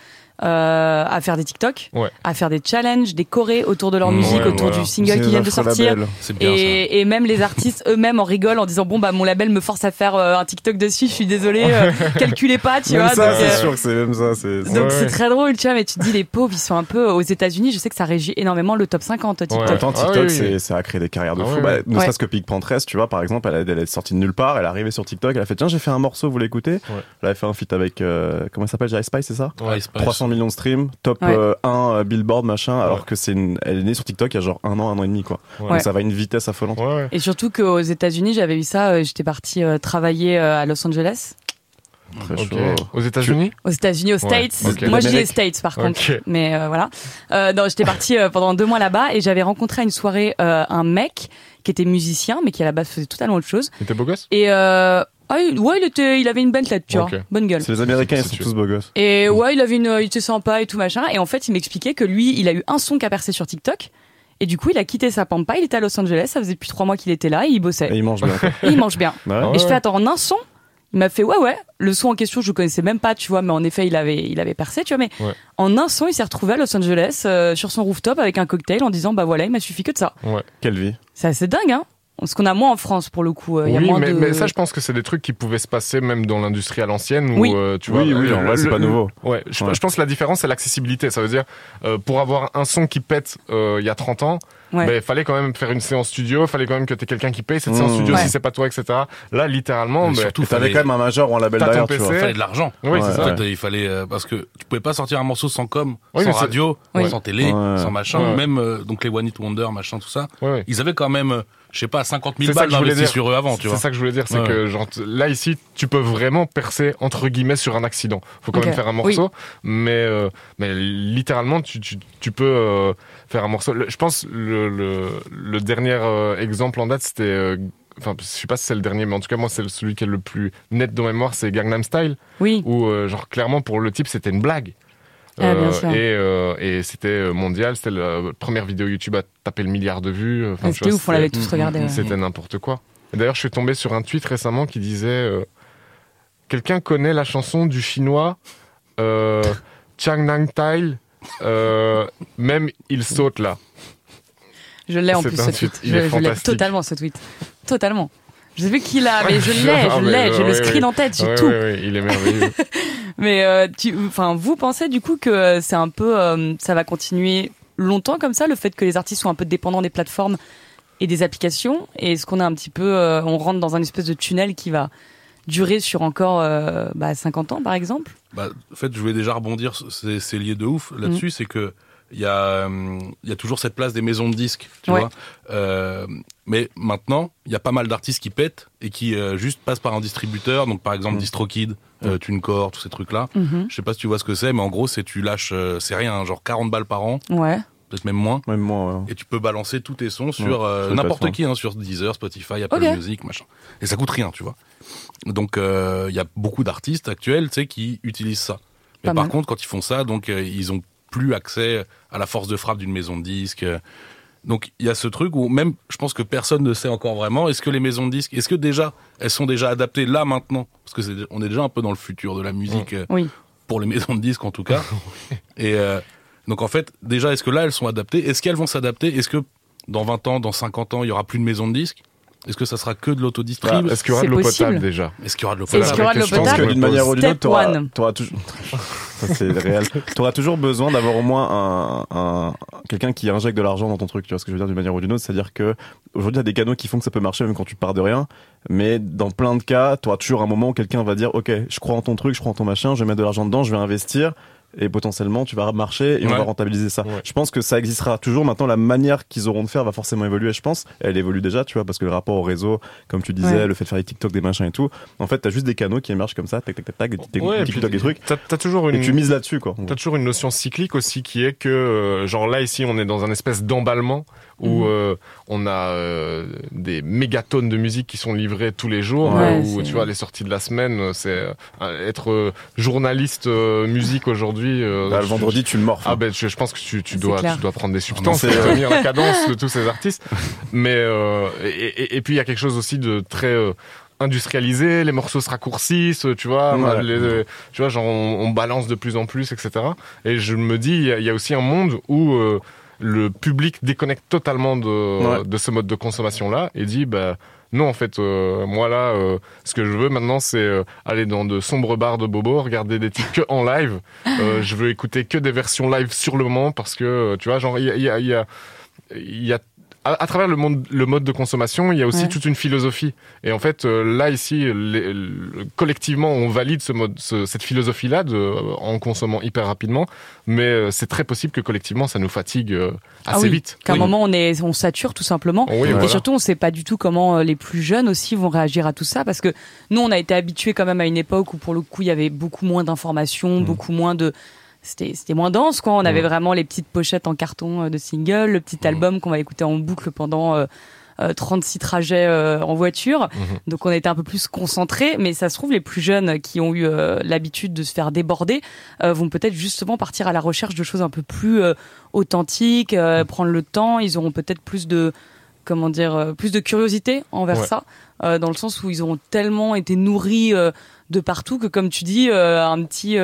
euh, à faire des TikTok, Ouais. à faire des challenges, des chorés autour de leur Mmh, musique, ouais, autour voilà. du single qui vient de sortir. bien ça. Et, et même les artistes eux-mêmes en rigolent en disant bon bah mon label me force à faire euh, un TikTok dessus, je suis désolé, euh, calculez pas, tu Même vois. ça, donc, c'est euh, sûr que c'est même ça. Donc Ouais, c'est très drôle, tu vois, mais tu te dis les pauvres, ils sont un peu aux États-Unis. Je sais que ça régit énormément le top 50 TikTok. Pourtant, Ah TikTok, oui, oui, ça a créé des carrières de Ah fou. oui, Bah, ne Ouais. serait-ce que Pig Pantress, tu vois, par exemple, elle, elle est sortie de nulle part, elle est arrivée sur TikTok, elle a fait tiens, j'ai fait un morceau, vous l'écoutez Elle a fait un feat avec, comment elle s'appelle, Jai Spice, c'est ça? Ouais, Spice. 300 millions de streams, top Ouais. euh, 1 euh, Billboard, machin, alors que c'est une, elle est née sur TikTok il y a genre un an, un an et demi, quoi. Ouais. Donc ça va à une vitesse affolante. ouais, ouais. Et surtout qu'aux États-Unis, j'avais eu ça. euh, J'étais partie euh, travailler euh, à Los Angeles, Très Ok. chaud. aux États-Unis? Aux États-Unis, aux Ouais, States. Moi, je dis les. States par contre. Mais euh, voilà. Euh, non, j'étais partie euh, pendant deux mois là-bas et j'avais rencontré à une soirée euh, un mec qui était musicien, mais qui à la base faisait totalement autre chose. il était beau gosse? Et euh, ah, il- ouais, il était, il avait une bonne tête, tu Ok. vois, bonne gueule. C'est les Américains, ils sont tous beaux gosses. Et ouais, il avait une, il était sympa et tout machin. Et en fait, il m'expliquait que lui, il a eu un son qui a percé sur TikTok. Et du coup, il a quitté sa pampa, il était à Los Angeles, ça faisait depuis trois mois qu'il était là et il Et bossait. ils mangent bien. quoi. Et il mange bien. Bah ouais. Ouais. Et je fais attends, en un son Il m'a fait ouais ouais, le son en question je le connaissais même pas, tu vois, mais en effet il avait il avait percé, tu vois, mais Ouais. en un son il s'est retrouvé à Los Angeles euh, sur son rooftop avec un cocktail en disant bah voilà il m'a suffi que de ça. Quelle vie. C'est assez dingue hein. Ce qu'on a moins en France pour le coup. Euh, il y a oui, moins mais, de... mais ça, je pense que c'est des trucs qui pouvaient se passer même dans l'industrie à l'ancienne. où, Oui. euh, tu vois, Oui, oui, le- en vrai, le- c'est pas nouveau. Ouais, je, Ouais. je pense que la différence, c'est l'accessibilité. Ça veut dire, euh, pour avoir un son qui pète euh, il y a 30 ans, Ouais. ben, il fallait quand même faire une séance studio, il fallait quand même que tu aies quelqu'un qui paye cette Mmh. séance studio Ouais. si c'est pas toi, etc. Là, littéralement, Mais ben, surtout, T'avais fallait- quand même un major ou un label derrière, tu vois. il fallait de l'argent. oui, Ouais, c'est ça. il fallait euh, parce que tu pouvais pas sortir un morceau sans com, Oui, sans radio, Oui. sans télé, sans machin. Même euh, donc les One Hit Wonder, machin, tout ça. Ils avaient quand même, euh, je sais pas, 50 000 C'est ça balles dire. sur eux avant, tu C'est ça que je voulais dire, c'est Ouais. que genre, là ici, tu peux vraiment percer entre guillemets sur un accident. Faut quand même faire un morceau, mais euh, mais littéralement, tu, tu, tu peux euh, faire un morceau. Le- je pense le, le, le dernier euh, exemple en date, c'était, euh, enfin, je sais pas si c'est le dernier, mais en tout cas moi, c'est celui qui est le plus net dans ma mémoire, c'est Gangnam Style, Oui, où euh, genre clairement pour le type, c'était une blague. Ah, bien sûr. et euh, et c'était euh, mondial, c'était la première vidéo YouTube à taper le milliard de vues. Enfin, tu c'était ouf, on l'avait tous regardé. ouais. c'était n'importe quoi. D'ailleurs, je suis tombé sur un tweet récemment qui disait euh, Quelqu'un connaît la chanson du chinois euh, Chang Nang Tai euh, Même il saute là. Je l'ai en plus ce tweet, tweet. il Je, est je l'ai totalement ce tweet. Totalement. Je sais plus qui l'a, mais je l'ai, Ah, je mais, l'ai, j'ai euh, le screen en tête, j'ai Ouais, tout. ouais, ouais, il est merveilleux. Mais euh, tu, enfin, vous pensez du coup que c'est un peu, euh, ça va continuer longtemps comme ça, le fait que les artistes sont un peu dépendants des plateformes et des applications? Et est-ce qu'on a un petit peu, euh, on rentre dans un espèce de tunnel qui va durer sur encore euh, bah, 50 ans par exemple? Bah, en fait, je voulais déjà rebondir, c'est c'est lié de ouf là-dessus, Mm. c'est que il y a, hum, il y a toujours cette place des maisons de disques, tu Ouais. vois. Euh, mais maintenant, il y a pas mal d'artistes qui pètent et qui euh, juste passent par un distributeur. Donc, par exemple, Mm. DistroKid, euh, TuneCore, tous ces trucs-là. Mhm. Je sais pas si tu vois ce que c'est, mais en gros, c'est tu lâches, euh, c'est rien, hein, genre 40 balles par an, Ouais. peut-être même moins. Même moi, ouais. Et tu peux balancer tous tes sons Ouais, sur euh, n'importe qui, hein, sur Deezer, Spotify, Apple. Music, machin. Et ça coûte rien, tu vois. Donc euh, il y a beaucoup d'artistes actuels, tu sais, qui utilisent ça. Mais Pas par mal. contre, quand ils font ça, donc euh, ils ont plus accès à la force de frappe d'une maison de disques. Donc il y a ce truc où même, je pense que personne ne sait encore vraiment. Est-ce que les maisons de disques, est-ce que déjà elles sont déjà adaptées là maintenant? Parce que c'est, on est déjà un peu dans le futur de la musique euh, Oui. pour les maisons de disques en tout cas. Et euh, donc en fait, déjà, est-ce que là elles sont adaptées? Est-ce qu'elles vont s'adapter? Est-ce que dans 20 ans, dans 50 ans, il y aura plus de maisons de disques? Est-ce que ça sera que de l'autodistrib Bah, Est-ce qu'il y aura de l'eau potable déjà Est-ce qu'il y aura de l'eau Est-ce qu'il y aura de l'eau Je pense Je pense que potable d'une manière ou d'une autre, t'auras, toujours, c'est réel. T'auras toujours besoin d'avoir au moins un, un quelqu'un qui injecte de l'argent dans ton truc. Tu vois ce que je veux dire d'une manière ou d'une autre, c'est-à-dire que aujourd'hui il y a des canaux qui font que ça peut marcher même quand tu pars de rien. Mais dans plein de cas, t'auras toujours un moment où quelqu'un va dire, ok, je crois en ton truc, je crois en ton machin, je vais mettre de l'argent dedans, je vais investir. Et potentiellement, tu vas marcher et on va rentabiliser ça. Ouais. Je pense que ça existera toujours. Maintenant, la manière qu'ils auront de faire va forcément évoluer, je pense. Elle évolue déjà, tu vois, parce que le rapport au réseau, comme tu disais, Ouais. le fait de faire les TikTok, des machins et tout. En fait, t'as juste des canaux qui émergent comme ça, tac, tac, tac, tac, des, des- Ouais, des TikTok, des trucs. T'as t'as toujours une. Et tu mises là-dessus, quoi. T'as toujours une notion cyclique aussi qui est que, euh, genre là ici, on est dans un espèce d'emballement où Mhm. euh, on a euh, des mégatonnes de musique qui sont livrées tous les jours, Ouais, euh, où tu vois les sorties de la semaine, c'est euh, être euh, journaliste euh, musique aujourd'hui. euh, Bah, le vendredi, tu le mords. Ah ben je, je pense que tu, tu dois clair. tu dois prendre des substances non, pour tenir la cadence de tous ces artistes. Mais euh, et, et- et puis il y a quelque chose aussi de très euh, industrialisé, les morceaux se raccourcissent, tu vois, Ouais. les- tu vois, genre on, on balance de plus en plus, etc. Et je me dis, il y, y a aussi un monde où euh, le public déconnecte totalement de, Ouais. de ce mode de consommation-là et dit, bah non, en fait, euh, moi là, euh, ce que je veux maintenant, c'est euh, aller dans de sombres bars de bobo, regarder des titres que en live. Je veux écouter que des versions live sur le moment parce que, tu vois, genre, il y a, y a, y a- à, à travers le, monde, le mode de consommation, il y a aussi Ouais. toute une philosophie. Et en fait, euh, là ici, les- le- collectivement, on valide ce mode, ce- cette philosophie-là euh, en consommant hyper rapidement. Mais euh, c'est très possible que collectivement, ça nous fatigue euh, Ah assez oui, vite. Qu'à un moment on est, on sature tout simplement. Oui, Et voilà. surtout, on sait pas du tout comment euh, les plus jeunes aussi vont réagir à tout ça, parce que nous, on a été habitués quand même à une époque où, pour le coup, il y avait beaucoup moins d'informations, Mm. beaucoup moins de, c'était, c'était moins dense, quoi. On avait vraiment les petites pochettes en carton euh, de single, le petit Mm. album qu'on va écouter en boucle pendant euh, euh, 36 trajets euh, en voiture. Mhm. Donc, on était un peu plus concentrés, mais ça se trouve, les plus jeunes qui ont eu euh, l'habitude de se faire déborder euh, vont peut-être justement partir à la recherche de choses un peu plus euh, authentiques, euh, prendre le temps. Ils auront peut-être plus de comment dire euh, plus de curiosité envers Ouais. ça euh, dans le sens où ils auront tellement été nourris euh, de partout que comme tu dis euh, un petit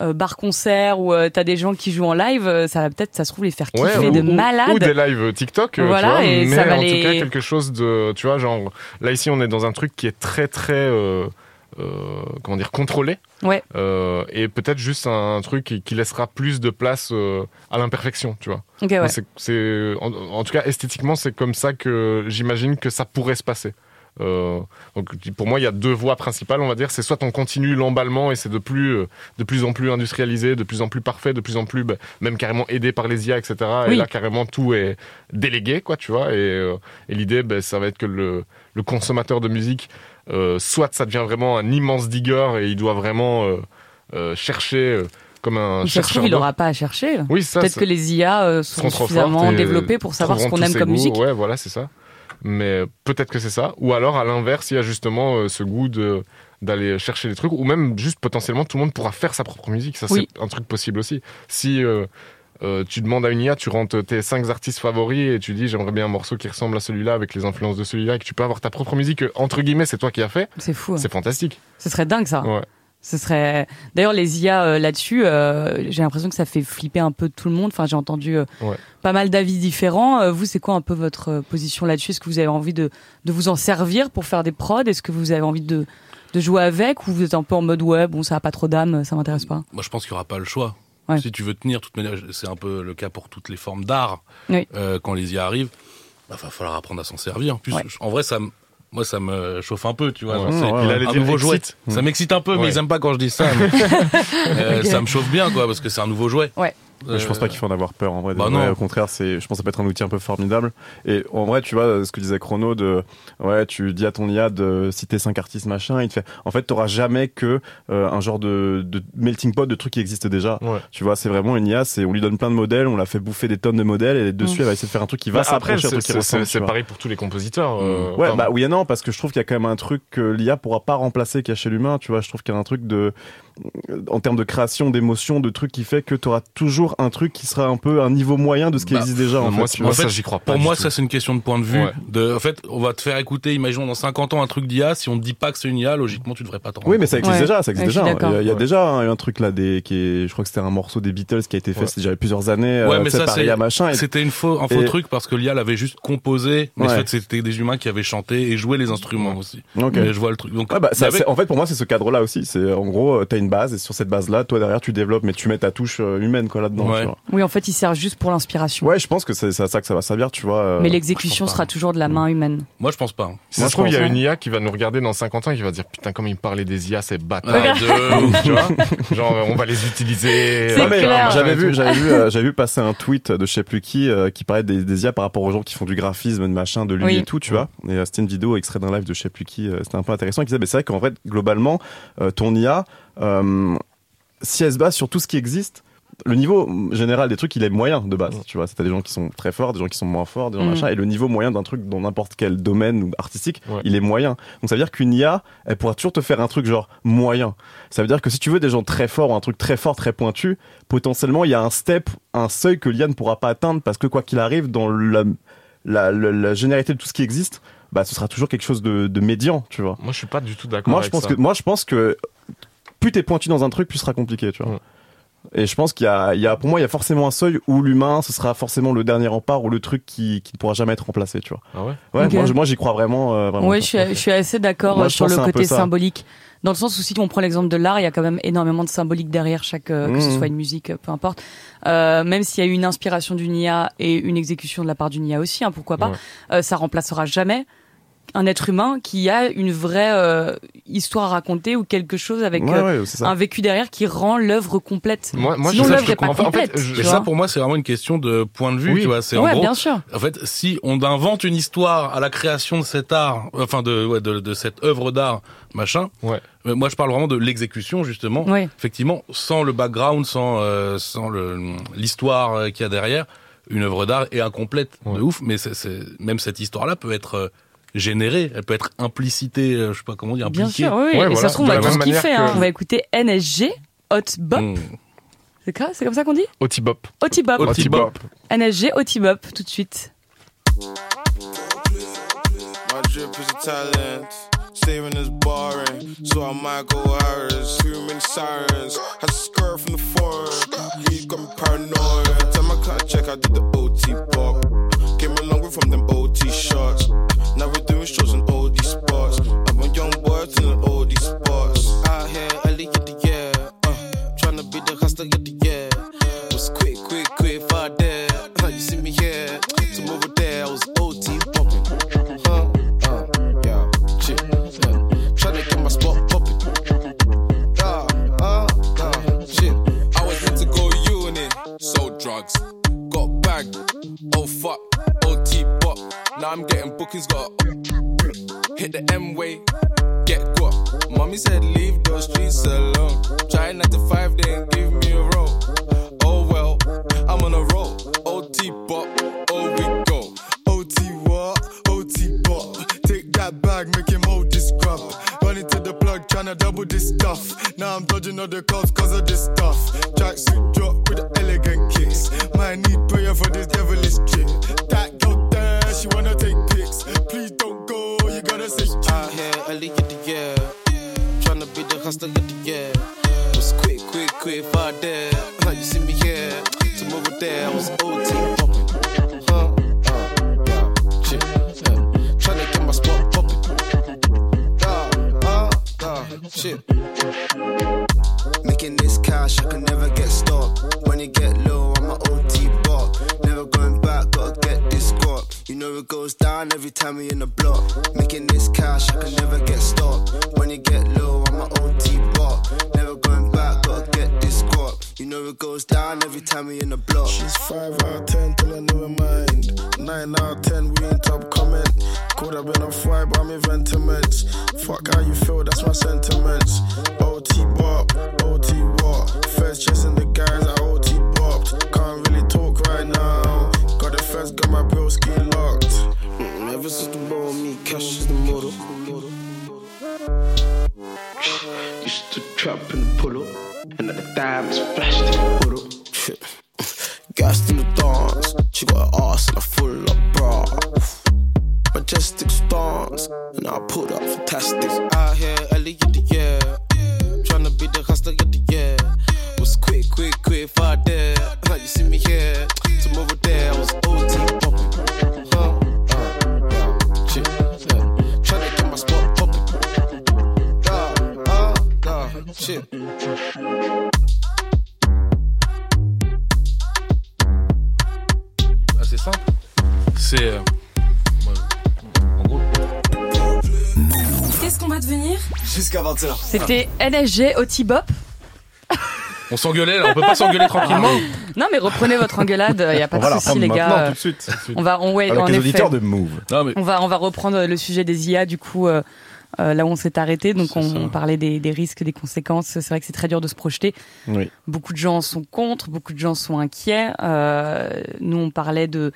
euh, euh, bar-concert où euh, t'as des gens qui jouent en live, euh, ça va peut-être, ça se trouve, les faire kiffer Ouais, de ou, ou- malade. ou des lives TikTok, Voilà, tu vois, et mais ça va en les- tout cas quelque chose de, tu vois, genre là ici on est dans un truc qui est très très, euh, comment dire, contrôlé, Ouais. Euh, et peut-être juste un, truc qui, qui laissera plus de place euh, à l'imperfection, tu vois. Ouais. C'est- c'est, en, en tout cas esthétiquement c'est comme ça que j'imagine que ça pourrait se passer. Euh, donc pour moi il y a deux voies principales on va dire c'est soit on continue l'emballement et c'est de plus euh, de plus en plus industrialisé de plus en plus parfait de plus en plus bah, même carrément aidé par les IA etc et là carrément tout est délégué quoi tu vois et, euh, et l'idée ben, ça va être que le, le consommateur de musique euh, soit ça devient vraiment un immense digger et il doit vraiment chercher comme un chercheur il n'aura pas à chercher. oui Peut-être que les IA sont suffisamment développées pour savoir ce qu'on aime comme goûts. musique. Ouais, voilà, c'est ça. Mais peut-être que c'est ça. Ou alors, à l'inverse, il y a justement euh, ce goût de d'aller chercher des trucs, ou même juste potentiellement tout le monde pourra faire sa propre musique. Ça, Oui. c'est un truc possible aussi. Si euh, euh, tu demandes à une IA, tu rentres tes cinq artistes favoris et tu dis j'aimerais bien un morceau qui ressemble à celui-là avec les influences de celui-là et que tu peux avoir ta propre musique, entre guillemets, c'est toi qui as fait, C'est fou. hein. c'est fantastique. Ce serait dingue ça. Ouais. Ce serait. D'ailleurs, les IA euh, là-dessus, euh, j'ai l'impression que ça fait flipper un peu tout le monde. Enfin, j'ai entendu euh, Ouais. pas mal d'avis différents. Vous, c'est quoi un peu votre position là-dessus? Est-ce que vous avez envie de, de vous en servir pour faire des prods? Est-ce que vous avez envie de, de jouer avec? Ou vous êtes un peu en mode ouais, bon, ça a pas trop d'âme, ça m'intéresse pas? Moi, je pense qu'il n'y aura pas le choix. Ouais. Si tu veux tenir, toute manière, c'est un peu le cas pour toutes les formes d'art. Oui. Quand les IA arrivent, il va falloir apprendre à s'en servir. En plus, Ouais. en vrai, ça, me- moi, ça me chauffe un peu, tu vois. Ouais. genre, c'est Ouais, Il allait un dire nouveau jouet. Ça m'excite un peu, mais ils aiment pas quand je dis ça. mais- Euh. Ça me chauffe bien, quoi, parce que c'est un nouveau jouet. Ouais. Je pense pas qu'il faut en avoir peur en vrai. bah vrai, non. Au contraire, c'est, je pense que ça peut être un outil un peu formidable. Et en vrai, tu vois, ce que disait Chrono de, ouais, tu dis à ton IA de citer cinq artistes machin, il te fait, en fait, t'auras jamais que euh, un genre de, de melting pot de trucs qui existent déjà. Ouais. Tu vois, c'est vraiment une IA, c'est, on lui donne plein de modèles, on la fait bouffer des tonnes de modèles et dessus, Mm. elle va essayer de faire un truc qui va Bah, après, c'est truc qui c'est- pareil pour tous les compositeurs. euh, Ouais, enfin, bah oui et non, parce que je trouve qu'il y a quand même un truc que l'IA pourra pas remplacer a chez l'humain, tu vois. Je trouve qu'il y a un truc de, en termes de création, d'émotion, de trucs qui fait que tu auras toujours un truc qui sera un peu un niveau moyen de ce qui Bah, existe déjà, en moi, fait. moi, ça, j'y crois pas. Pour moi, tout. ça, c'est une question de point de vue. Ouais. De, en fait, on va te faire écouter, imaginons dans 50 ans, un truc d'IA. Si on te dit pas que c'est une IA, logiquement, tu devrais pas t'en rendre Oui, mais ça existe Ouais. déjà, ça existe Ouais, déjà. d'accord. Il y a, il y a Ouais. déjà un, un truc là, des, qui est, je crois que c'était un morceau des Beatles qui a été fait, Ouais. c'était déjà il y a plusieurs années, Ouais, euh, mais ça, par c'est- IA machin. et- C'était une faux, un faux Et- truc parce que l'IA l'avait juste composé, mais Ouais. en fait c'était des humains qui avaient chanté et joué les instruments aussi. Mais je vois le truc. Donc, Ouais, bah, en fait, pour moi, c'est ce cadre-là aussi. C'est en gros, euh, t'as une base et sur cette base-là, toi derrière, tu développes, mais tu mets ta touche euh, humaine quoi là-dedans. Ouais. tu vois. Oui, en fait, il sert juste pour l'inspiration. Ouais, je pense que c'est à ça que ça va servir, tu vois. euh, Mais l'exécution sera toujours de la main humaine. moi je pense pas. Si Moi, ça je se trouve, il y a une IA qui va nous regarder dans 50 ans et qui va dire Putain, comme ils me parlaient des IA, c'est bâtard. Ah, de ouf. tu vois Genre, on va les utiliser. Euh, J'avais vu, tout. j'avais vu, euh, j'avais vu passer un tweet de je sais plus qui euh, qui parlait des, des IA par rapport aux gens qui font du graphisme, de machin, de lui Oui. et tout, tu vois. Et c'était une vidéo extrait d'un live de je sais plus qui. c'était un peu intéressant. Qui disait, mais c'est vrai qu'en fait, globalement, ton IA, euh, si elle se base sur tout ce qui existe. Le niveau général des trucs, il est moyen de base, tu vois. C'est des gens qui sont très forts, des gens qui sont moins forts, des gens Mm. machin, et le niveau moyen d'un truc dans n'importe quel domaine ou artistique, Ouais. il est moyen. Donc ça veut dire qu'une IA, elle pourra toujours te faire un truc genre moyen. Ça veut dire que si tu veux des gens très forts ou un truc très fort, très pointu, potentiellement il y a un step, un seuil que l'IA ne pourra pas atteindre parce que quoi qu'il arrive dans la, la, la, la généralité de tout ce qui existe, bah ce sera toujours quelque chose de, de médian, tu vois. Moi, je suis pas du tout d'accord. Moi je avec pense ça. que moi je pense que plus t'es pointu dans un truc, plus ce sera compliqué, tu vois. Ouais. Et je pense qu'il y a, il y a, pour moi, il y a forcément un seuil où l'humain, ce sera forcément le dernier rempart ou le truc qui, qui ne pourra jamais être remplacé, tu vois. Ah ouais Ouais, moi, j'y crois vraiment. euh, vraiment Oui, quoi. je suis, je suis assez d'accord euh, sur le côté symbolique. Dans le sens où si on prend l'exemple de l'art, il y a quand même énormément de symbolique derrière chaque, euh, que ce Mhm. soit une musique, euh, peu importe. Euh, même s'il y a eu une inspiration d'une IA et une exécution de la part d'une IA aussi, hein, pourquoi pas, Ouais. euh, ça remplacera jamais un être humain qui a une vraie euh, histoire à raconter ou quelque chose avec Ouais, euh, ouais, un vécu derrière qui rend l'œuvre complète. Moi, moi, Sinon l'œuvre je est pas. En fait, complète. je- vois. ça pour moi c'est vraiment une question de point de vue, Oui. tu vois. C'est en gros, bien sûr. En fait, si on invente une histoire à la création de cet art, enfin de, ouais, de, de cette œuvre d'art, machin, Ouais. moi je parle vraiment de l'exécution justement. Ouais. Effectivement, sans le background, sans, euh, sans le- l'histoire qu'il y a derrière, une œuvre d'art est incomplète de ouf, mais c'est, c'est- même cette histoire-là peut être euh, générée, elle peut être implicitée, euh, je sais pas comment dire, Bien impliquée. sûr, oui. Ouais, et voilà. ça se trouve, on va même kiffer. Hein. que- On va écouter NSG, Hot Bop. Mm. C'est quoi? C'est comme ça qu'on dit? Otibop. Hotibop. Hot- Otibop. NSG, Hotibop, tout de suite. My drip is a talent. Saving is boring, so I'm Michael Harris. Too many sirens. I skirt from the forest. Leave got me paranoid. Time I a check, I did the OT pop. Came a long way from them OT shots. 5 out of 10 till I never mind. 9 out of 10, we ain't top comment. Could have been a fight, but I'm in sentiments. Fuck how you feel, that's my sentiments. OT bop, OT what? First chasing the guys I OT bopped. Can't really talk right now. Got the first, got my bro ski locked. Mm, ever since the ball, me, cash is the model. Used to trap in the puddle, and at the diamonds flashed in the puddle. Gassed in the dance, she got an ass and a full of bra. Majestic stance, and I put up fantastic. Out here, early in the year, tryna be the hustler of the year. Was quick, quick, quick, far there. You see me here, C'est. euh, ouais, en gros, Qu'est-ce qu'on va devenir Jusqu'à 20h. C'était NSG au T-Bop. on s'engueulait là, on peut pas s'engueuler tranquillement. Non, mais reprenez votre engueulade, il n'y a pas On va de la souci, les gars. tout de suite. On va, on, ouais, Avec en les effet. auditeurs de Move. Non mais On va, on va reprendre le sujet des IA, du coup, euh, euh, là où on s'est arrêté. Donc, on, parlait des, des risques, des conséquences. C'est vrai que c'est très dur de se projeter. Oui. Beaucoup de gens sont contre, beaucoup de gens sont inquiets. Euh, nous, on parlait de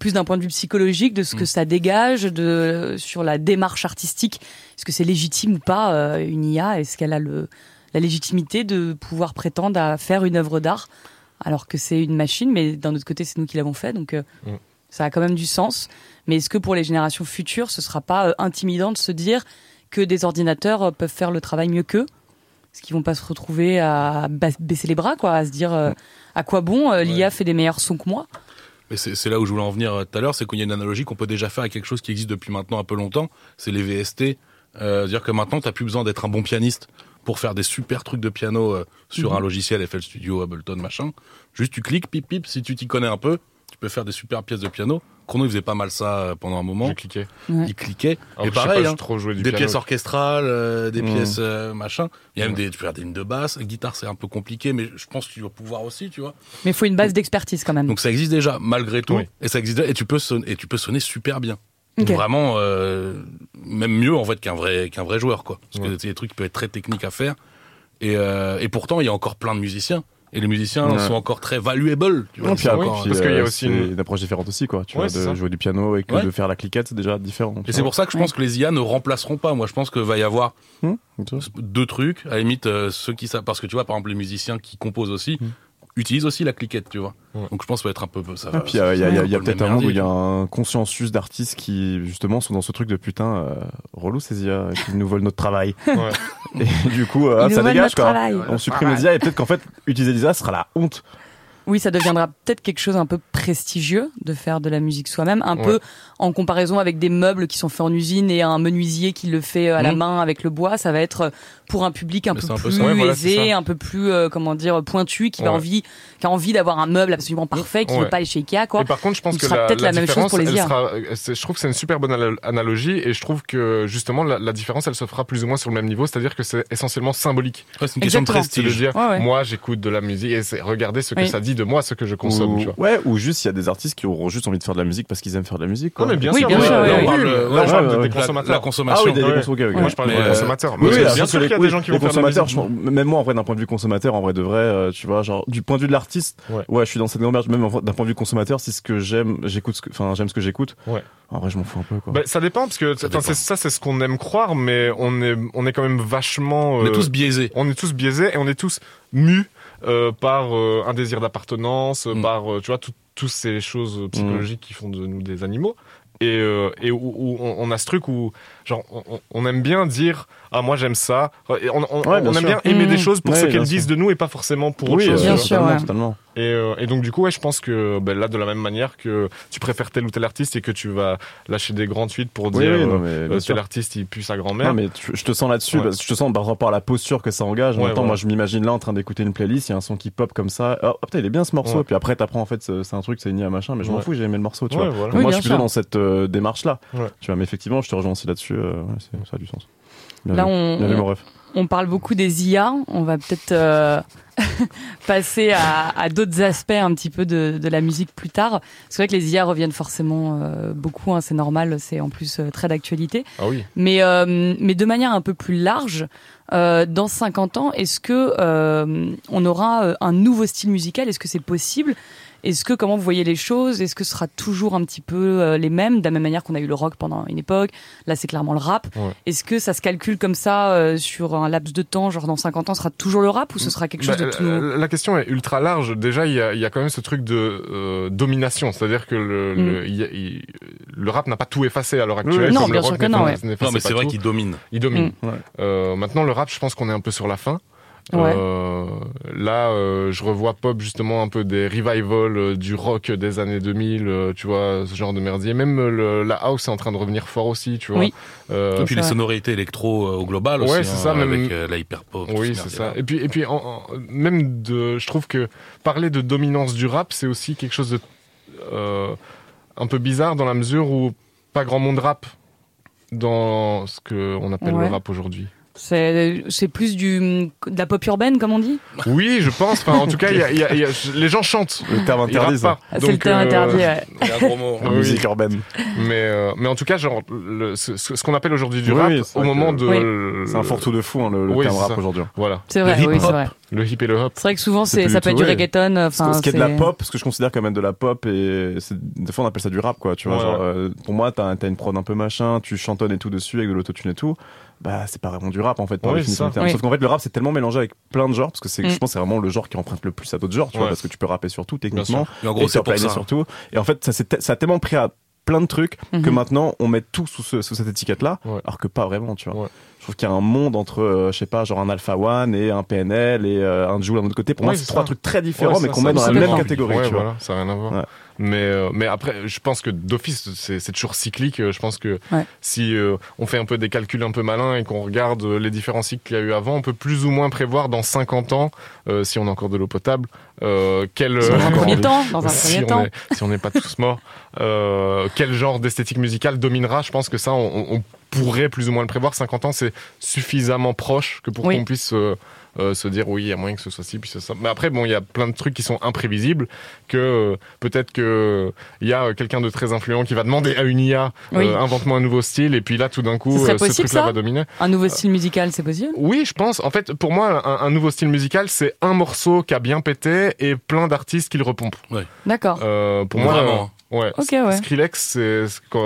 plus d'un point de vue psychologique, de ce que Mm. ça dégage, de sur la démarche artistique. Est-ce que c'est légitime ou pas euh, une IA Est-ce qu'elle a le, la légitimité de pouvoir prétendre à faire une œuvre d'art alors que c'est une machine, mais d'un autre côté, c'est nous qui l'avons fait, donc euh, Mm. ça a quand même du sens. Mais est-ce que pour les générations futures, ce sera pas euh, intimidant de se dire que des ordinateurs peuvent faire le travail mieux qu'eux? Est-ce qu'ils vont pas se retrouver à ba- baisser les bras, quoi, à se dire euh, à quoi bon euh, l'IA fait des meilleurs sons que moi? Mais c'est là où je voulais en venir euh, tout à l'heure, c'est qu'il y a une analogie qu'on peut déjà faire à quelque chose qui existe depuis maintenant un peu longtemps, c'est les VST. Euh, dire que maintenant, t'as plus besoin d'être un bon pianiste pour faire des super trucs de piano euh, sur Mhm. un logiciel FL Studio, Ableton, machin. Juste tu cliques, pip pip, si tu t'y connais un peu, peux faire des super pièces de piano. Chrono, il faisait pas mal ça euh, pendant un moment. Cliqué. Ouais. Il cliquait. Alors, et pareil, pas, hein, j'ai trop joué du des piano. pièces orchestrales, euh, des Mhm. pièces euh, machin. Il y a même Ouais. des, tu peux faire des lignes de basse. Guitare, c'est un peu compliqué, mais je pense que tu vas pouvoir aussi, tu vois. Mais il faut une base d'expertise quand même. Donc ça existe déjà malgré tout Oui. et ça existe et tu peux sonner, et tu peux sonner super bien. Vraiment euh, même mieux en fait qu'un vrai qu'un vrai joueur quoi. Parce Ouais. que c'est des trucs qui peuvent être très techniques à faire et, euh, et pourtant il y a encore plein de musiciens et les musiciens Ouais. sont encore très valuable, tu vois. Non, puis puis, parce qu'il y a euh, aussi une- une approche différente aussi, quoi. Tu Ouais, vois, de jouer du piano et que Ouais. de faire la cliquette, c'est déjà différent. et c'est pour ça que je pense que les IA ne remplaceront pas. Moi, je pense que va y avoir Hum, vois. deux trucs. À la limite, euh, ceux qui savent, parce que tu vois, par exemple, les musiciens qui composent aussi, Mm. Utilise aussi la cliquette, tu vois. Ouais. Donc je pense que ça va être un peu ça. Et va- puis il y a, y peut-être un monde où il y a un consciensus d'artistes qui justement sont dans ce truc de putain euh, relou ces IA qui nous volent notre travail. Ouais. Et du coup euh, ça dégage quoi. travail. On supprime les IA et peut-être qu'en fait utiliser les IA sera la honte. Oui, ça deviendra peut-être quelque chose un peu prestigieux de faire de la musique soi-même, un Ouais. peu en comparaison avec des meubles qui sont faits en usine et un menuisier qui le fait euh, à la Mhm. main avec le bois. Ça va être euh, pour un public un peu c'est un peu plus. Ouais, voilà, aisé, un peu plus euh, comment dire pointu, qui a Ouais. envie, qui a envie d'avoir un meuble absolument parfait, qui Ouais. veut pas aller chez Ikea quoi. Et par contre, je pense Il que sera la, peut-être la même chose différence, pour les sera- je trouve que c'est une super bonne anal- analogie et je trouve que justement la, la différence, elle se fera plus ou moins sur le même niveau, c'est-à-dire que c'est essentiellement symbolique. Ouais, c'est une question de Exactement. C'est de prestige. dire, Ouais, ouais. moi j'écoute de la musique et c'est regardez ce que Oui. ça dit de moi, ce que je consomme. ou, tu vois. ouais, ou juste il y a des artistes qui auront juste envie de faire de la musique parce qu'ils aiment faire de la musique. Quoi. Non, mais bien Oui, sûr, bien ouais, sûr, là, parle, là, ouais, on ouais, parle ouais, des. La, consommateurs. la Ah consommation. oui, des, des. Moi, je parle des consommateurs. Mais oui, bien sûr qu'il y a des gens qui vont faire de la musique. même moi en vrai d'un point de vue consommateur, en vrai de vrai, euh, tu vois, genre du point de vue de l'artiste, Ouais. je suis dans cette gamberge, même d'un point de vue consommateur, si ce que j'aime, j'écoute, ce que- enfin j'aime ce que j'écoute. Ouais. En vrai, je m'en fous un peu quoi. Bah, ça dépend parce que dépend. ça, c'est ce qu'on aime croire, mais on est on est quand même vachement. On est euh, tous biaisés. on est tous biaisés et on est tous mus euh, par euh, un désir d'appartenance, Mm. par euh, tu vois tout- toutes ces choses psychologiques qui font de nous des animaux. Et, et où, où on, on a ce truc où genre on, aime bien dire ah moi j'aime ça et on, on- Ouais, bien on aime bien aimer Mm. des choses pour Ouais, ce qu'elles disent de nous et pas forcément pour autre oui, chose. Bien sûr, totalement, ouais. totalement. Et, euh, et donc du coup ouais je pense que ben, là de la même manière que tu préfères tel ou tel artiste et que tu vas lâcher des grandes suites pour Oui, dire oui, non, euh, mais euh, sûr. tel artiste il pue sa grand-mère. Non, mais tu- je te sens là-dessus, Ouais. je te sens par rapport à la posture que ça engage. En Ouais, même temps, moi, je m'imagine là en train d'écouter une playlist, il y a un son qui pop comme ça. Oh, putain, il est bien ce morceau. Ouais. Puis après, t'apprends en fait, c'est c'est un truc, c'est une IA machin, mais je m'en Ouais. fous, j'ai aimé le morceau, tu Ouais, vois. voilà. Donc Oui, moi, je suis plutôt dans cette euh, démarche-là. Ouais. Tu vois, mais effectivement, je te rejoins aussi là-dessus. Euh, ouais, c'est- ça a du sens. Bien Là, vu. on- Bien vu. On parle beaucoup des IA. On va peut-être euh, passer à, à d'autres aspects un petit peu de, de la musique plus tard. C'est vrai que les IA reviennent forcément euh, beaucoup. hein, c'est normal. C'est en plus euh, très d'actualité. Ah oui. Mais, euh, mais de manière un peu plus large, euh, dans 50 ans, est-ce que euh, on aura euh, un nouveau style musical? Est-ce que c'est possible? Est-ce que comment vous voyez les choses? Est-ce que ce sera toujours un petit peu euh, les mêmes, de la même manière qu'on a eu le rock pendant une époque? Là, c'est clairement le rap. Ouais. Est-ce que ça se calcule comme ça euh, sur un laps de temps, genre dans 50 ans, ce sera toujours le rap ou ce sera quelque chose Bah, de tout nouveau? euh, La question est ultra large. Déjà, il y a, il y a quand même ce truc de euh, domination, c'est-à-dire que le, le, il y a- il- le rap n'a pas tout effacé à l'heure actuelle. Mm. Non, comme bien le rock sûr que non, ouais. Non, mais c'est vrai tout. qu'il domine. il domine. Mm. Ouais. Euh, maintenant, le rap, je pense qu'on est un peu sur la fin. Ouais. Euh, là, euh, je revois pop justement un peu des revivals euh, du rock des années 2000, euh, tu vois, ce genre de merdier. Même euh, le- la house est en train de revenir fort aussi, tu vois. Oui. Euh, Et puis les sonorités électro euh, au global Ouais, aussi. c'est hein, ça, même- Avec euh, la hyper pop. Oui, ce c'est ça. Et puis, et puis, en- en- même de, je trouve que parler de dominance du rap, c'est aussi quelque chose de euh, un peu bizarre dans la mesure où pas grand monde rappe dans ce que on appelle Ouais. le rap aujourd'hui. C'est c'est plus du de la pop urbaine, comme on dit Oui, je pense. Enfin, en tout cas, il y a- il y a- il y a- les gens chantent. Le terme interdit, ça. pas. C'est le Donc, terme euh, interdit. ouais. Il y a un gros mot. La Oui. musique urbaine. Mais, euh, mais en tout cas, genre, le, ce, qu'on appelle aujourd'hui du Oui, rap, au moment de. Oui. C'est un fourre-tout de fou, hein, le, le Oui, terme rap aujourd'hui. Voilà. C'est vrai, Le oui, c'est vrai. Le hip et le hop. C'est vrai que souvent, C'est ça peut être du reggaeton. Ce, Enfin, ce qui est de la pop, ce que je considère comme être de la pop, et des fois on appelle ça du rap, quoi. Tu vois, Ouais, genre, ouais. euh, pour moi, t'as as une prod un peu machin, tu chantonnes et tout dessus avec de l'autotune et tout. Bah, c'est pas vraiment du rap en fait, par Oui, définition c'est du ça. terme. Oui. Sauf qu'en fait, le rap c'est tellement mélangé avec plein de genres, parce que c'est, Mm. je pense, que c'est vraiment le genre qui emprunte le plus à d'autres genres, tu vois, parce que tu peux rapper sur tout techniquement. Et en et gros, c'est pour surliner ça. surtout. Et en fait, ça, ça a tellement pris à plein de trucs que Mhm. maintenant on met tout sous, ce- sous cette étiquette-là, Ouais. alors que pas vraiment, tu vois. Ouais. Je trouve qu'il y a un monde entre, euh, je sais pas, genre un Alpha One et un PNL et euh, un Joule d'un autre côté. Pour moi, c'est trois ça. trucs très différents, Ouais, mais qu'on met dans la même catégorie, Ouais, tu vois. voilà, ça n'a rien à voir. Mais, euh, mais après, je pense que d'office, c'est toujours cyclique. Je pense que Ouais. si euh, on fait un peu des calculs un peu malins et qu'on regarde euh, les différents cycles qu'il y a eu avant, on peut plus ou moins prévoir dans 50 ans, euh, si on a encore de l'eau potable, euh, quel, Dans un euh, premier temps, dans un si premier on temps. est- si on n'est pas tous morts, euh, quel genre d'esthétique musicale dominera? Je pense que ça, on, on pourrait plus ou moins le prévoir. 50 ans, c'est suffisamment proche que pour Oui. qu'on puisse euh, se dire oui, il y a moyen que ce soit ci, puis ce soit ça. Mais après, bon, il y a plein de trucs qui sont imprévisibles. Que euh, peut-être que il y a euh, quelqu'un de très influent qui va demander à une IA euh, Oui. invente-moi un nouveau style, et puis là, tout d'un coup, Ce euh, truc-là ça va dominer. Un nouveau style musical, c'est possible? Oui, je pense. En fait, pour moi, un, un nouveau style musical, c'est un morceau qui a bien pété et plein d'artistes qui le repompent. D'accord. Euh, pour moi, Vraiment. Ouais. Ok, ouais. Skrillex, c'est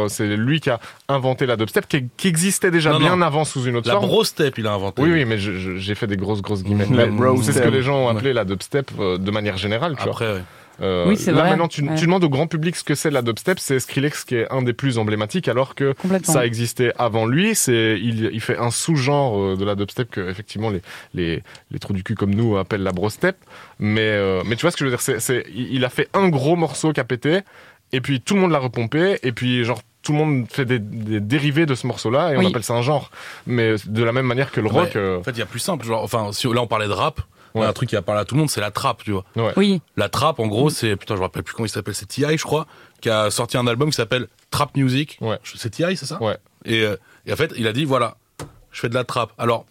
c'est lui qui a inventé la dubstep, qui, qui existait déjà Non, bien non. avant sous une autre La forme. bro step, il a inventé. Oui, oui, mais je- je- j'ai fait des grosses, grosses guillemets. La c'est ce que step. les gens ont appelé la dubstep euh, de manière générale, tu vois. Après, ouais. Euh, Oui, c'est là vrai. maintenant, tu, Ouais. tu demandes au grand public ce que c'est la dubstep, c'est Skrillex qui est un des plus emblématiques, alors que Complètement. ça existait avant lui. C'est il, il fait un sous-genre euh, de la dubstep que effectivement les les les trous du cul comme nous appellent la brostep. Mais euh, mais tu vois ce que je veux dire, c'est il a fait un gros morceau qui a pété, et puis tout le monde l'a repompé, et puis genre tout le monde fait des, des dérivés de ce morceau-là et on appelle ça un genre. Mais de la même manière que le Ouais. rock. euh, En fait, il y a plus simple. Genre, enfin, si là on parlait de rap, il y Ouais. a un truc qui a parlé à tout le monde, c'est la trappe, tu vois. Oui, La trappe, en gros, c'est putain, je me rappelle plus comment il s'appelle, c'est Ti, je crois, qui a sorti un album qui s'appelle Trap Music. Ouais. C'est Ti, c'est ça Ouais. Et, euh, et en fait, il a dit voilà, je fais de la trappe. Alors,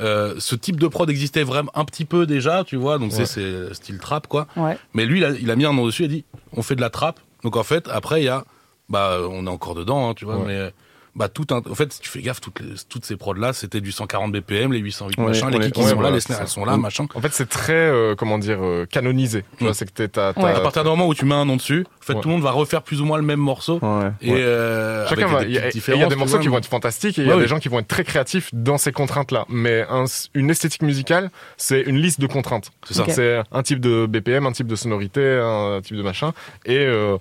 euh, ce type de prod existait vraiment un petit peu déjà, tu vois, donc Ouais. c'est style trap quoi. ouais. Mais lui, il a, il a mis un nom dessus, il a dit on fait de la trappe. Donc en fait, après, il y a, bah, on est encore dedans, hein, tu vois, Ouais. mais. Bah tout un... En fait, si tu fais gaffe, toutes, les- toutes ces prods là, c'était du 140 BPM, les 808 Ouais, machin, les kicks ouais, ils sont voilà, là, les snares elles sont là, Mm. machin. En fait, c'est très euh, comment dire euh, canonisé. Tu Mm. vois, c'est que t'es- t'as, Ouais. À partir du moment où tu mets un nom dessus, en fait, Ouais. tout le monde va refaire plus ou moins le même morceau. Ouais. Et euh, Chacun avec va. des Il y, a- y des morceaux qui vont mais- être fantastiques et il y a des gens qui vont être très créatifs dans ces contraintes-là. Mais un- une esthétique musicale, c'est une liste de contraintes. C'est ça. C'est un type de BPM, un type de sonorité, un type de machin. Et, euh,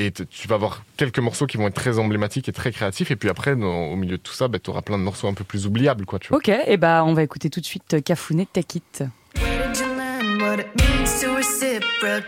et tu vas avoir quelques morceaux qui vont être très emblématiques et très créatifs. Et puis après, dans- au milieu de tout ça, bah, tu auras plein de morceaux un peu plus oubliables. Quoi, tu vois. Ok, et bah on va écouter tout de suite euh, Cafounet Take It. Where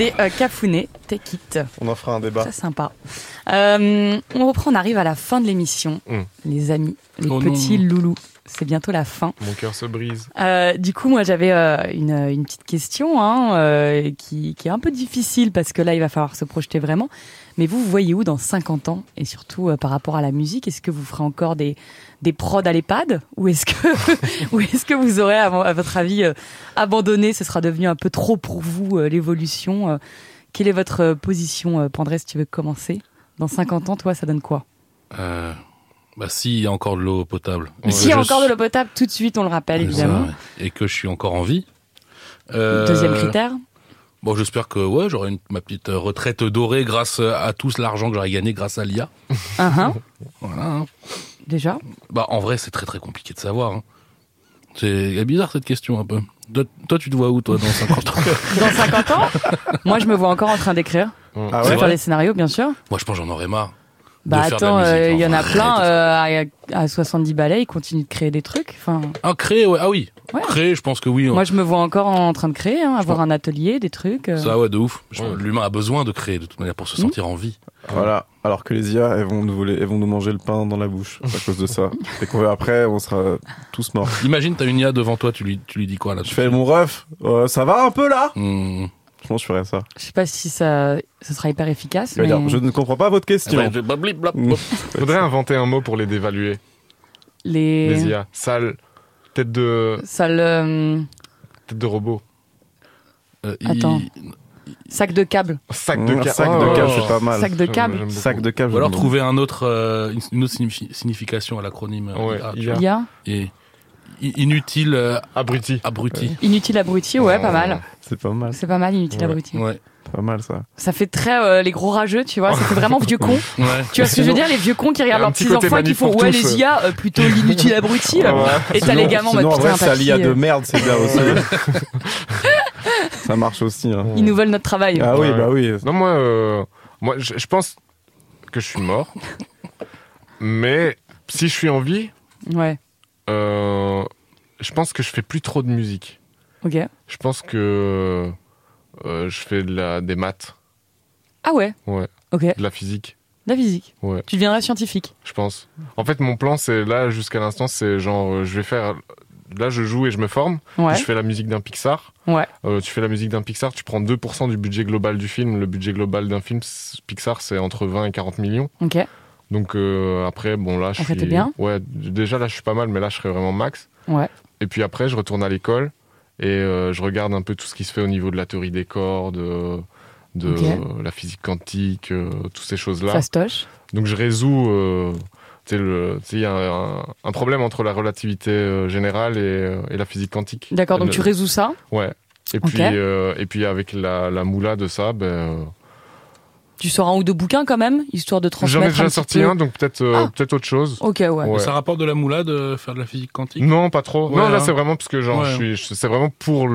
C'était euh, Cafounet Take It. On en fera un débat. Ça, sympa. Euh, on reprend, on arrive à la fin de l'émission. Mm. Les amis, les Oh petits non. loulous. c'est bientôt la fin. Mon cœur se brise. Euh, du coup, moi, j'avais euh, une, une petite question hein, euh, qui, qui est un peu difficile parce que là, il va falloir se projeter vraiment. Mais vous, vous voyez où dans 50 ans? Et surtout, euh, par rapport à la musique, est-ce que vous ferez encore des, des prods à l'EHPAD Ou est-ce que, ou est-ce que vous aurez, à, votre avis, euh, abandonné Ce sera devenu un peu trop pour vous, euh, l'évolution. euh. quelle est votre position, Pandré, si tu veux commencer? Dans 50 ans, toi, ça donne quoi? Euh, bah, s'il y a encore de l'eau potable. S'il y a encore de l'eau potable, tout de suite, on le rappelle, évidemment. Ça. Et que je suis encore en vie. Euh, Deuxième critère Bon, j'espère que ouais, j'aurai une- ma petite retraite dorée grâce à tout l'argent que j'aurai gagné grâce à l'IA. Un, Voilà. Déjà. Bah, en vrai, c'est très très compliqué de savoir. hein. C'est bizarre cette question un peu. Toi, toi, tu te vois où toi dans 50 ans Dans 50 ans, moi, je me vois encore en train d'écrire. Ah C'est ouais? faire des scénarios, bien sûr. Moi, je pense que j'en aurais marre. Bah attends, euh, il y en a plein euh, à, à 70 balais, ils continuent de créer des trucs. Enfin, Ah, créer, ouais. Ah oui. Ouais. Créer, je pense que oui. moi je me vois encore en train de créer, hein, avoir pense- un atelier, des trucs. euh. Ça, ouais, de ouf. Ouais. L'humain a besoin de créer de toute manière pour se Mhm. sentir en vie. Voilà. Alors que les IA, elles vont nous voler, elles vont nous manger le pain dans la bouche à cause de ça. Et qu'on après, on sera tous morts. Imagine, t'as une IA devant toi, tu lui, tu lui dis quoi là Je fais mon ref. euh, ça va un peu là? Hmm. Je ferais ça. Je sais pas si ça, ce sera hyper efficace. Il va Mais... dire, je ne comprends pas votre question. Blab, blab. Faudrait inventer un mot pour les dévaluer, Les les IA. Sale, tête de, ça le tête de robot. Euh, il- Attends. sac de câble, Sac de Mmh, ca- sac Oh, de câble, oh. c'est pas mal. sac de câble. Sac de câble. Ou alors trouver un autre, euh, une- autre signifi- signification à l'acronyme. euh, Ouais, IA, IA. Il Et inutile, euh, Abruti. abruti. inutile abruti, ouais, Oh. pas mal. C'est pas mal. C'est pas mal, inutile Ouais. abruti. Ouais. Pas mal ça. Ça fait très euh, les gros rageux, tu vois. Ça fait vraiment vieux con. Ouais. Tu vois ce que je veux dire, les vieux cons qui regardent leurs petit petits enfants et qui font ouais les euh. IA, euh, plutôt l'inutile abruti. là. Ouais. Et t'as les gamins en mode putain, ça l'IA de euh, merde, c'est bien aussi. ça marche aussi. hein. Ils nous veulent notre travail. Ah oui, bah oui. Non, moi, euh, moi je, je pense que je suis mort. mais si je suis en vie, Ouais, euh, je pense que je fais plus trop de musique. ok. Je pense que euh, je fais de la, des maths, Ah ouais, ouais, ok. de la physique, La physique. ouais, Tu deviendrais scientifique. je pense. En fait, mon plan, c'est là, jusqu'à l'instant, c'est genre, euh, je vais faire. Là, je joue et je me forme. Ouais, Je fais la musique d'un Pixar. ouais. Euh, tu fais la musique d'un Pixar, tu prends 2% du budget global du film. Le budget global d'un film, Pixar, c'est entre 20 et 40 millions. Ok. Donc euh, après, bon là, je En fait, suis bien Ouais, déjà là, je suis pas mal, mais là, je serais vraiment max. Ouais. Et puis après, je retourne à l'école et euh, je regarde un peu tout ce qui se fait au niveau de la théorie des corps, de, la physique quantique, euh, toutes ces choses-là. Fastoche. Donc je résous. il y a un, un problème entre la relativité générale et, et la physique quantique. D'accord, donc Le- tu résous ça. Ouais. Et puis, et puis avec la, la moula de ça, ben, Tu sors un ou deux bouquins quand même, histoire de transmettre. j'en ai déjà sorti peu. un, donc peut-être euh, Ah. peut-être autre chose. Ok, ouais. Ouais. Ça rapporte de la moula de faire de la physique quantique? Non, pas trop. Ouais, non, là hein. c'est vraiment parce que genre, Ouais. je suis, je- c'est vraiment pour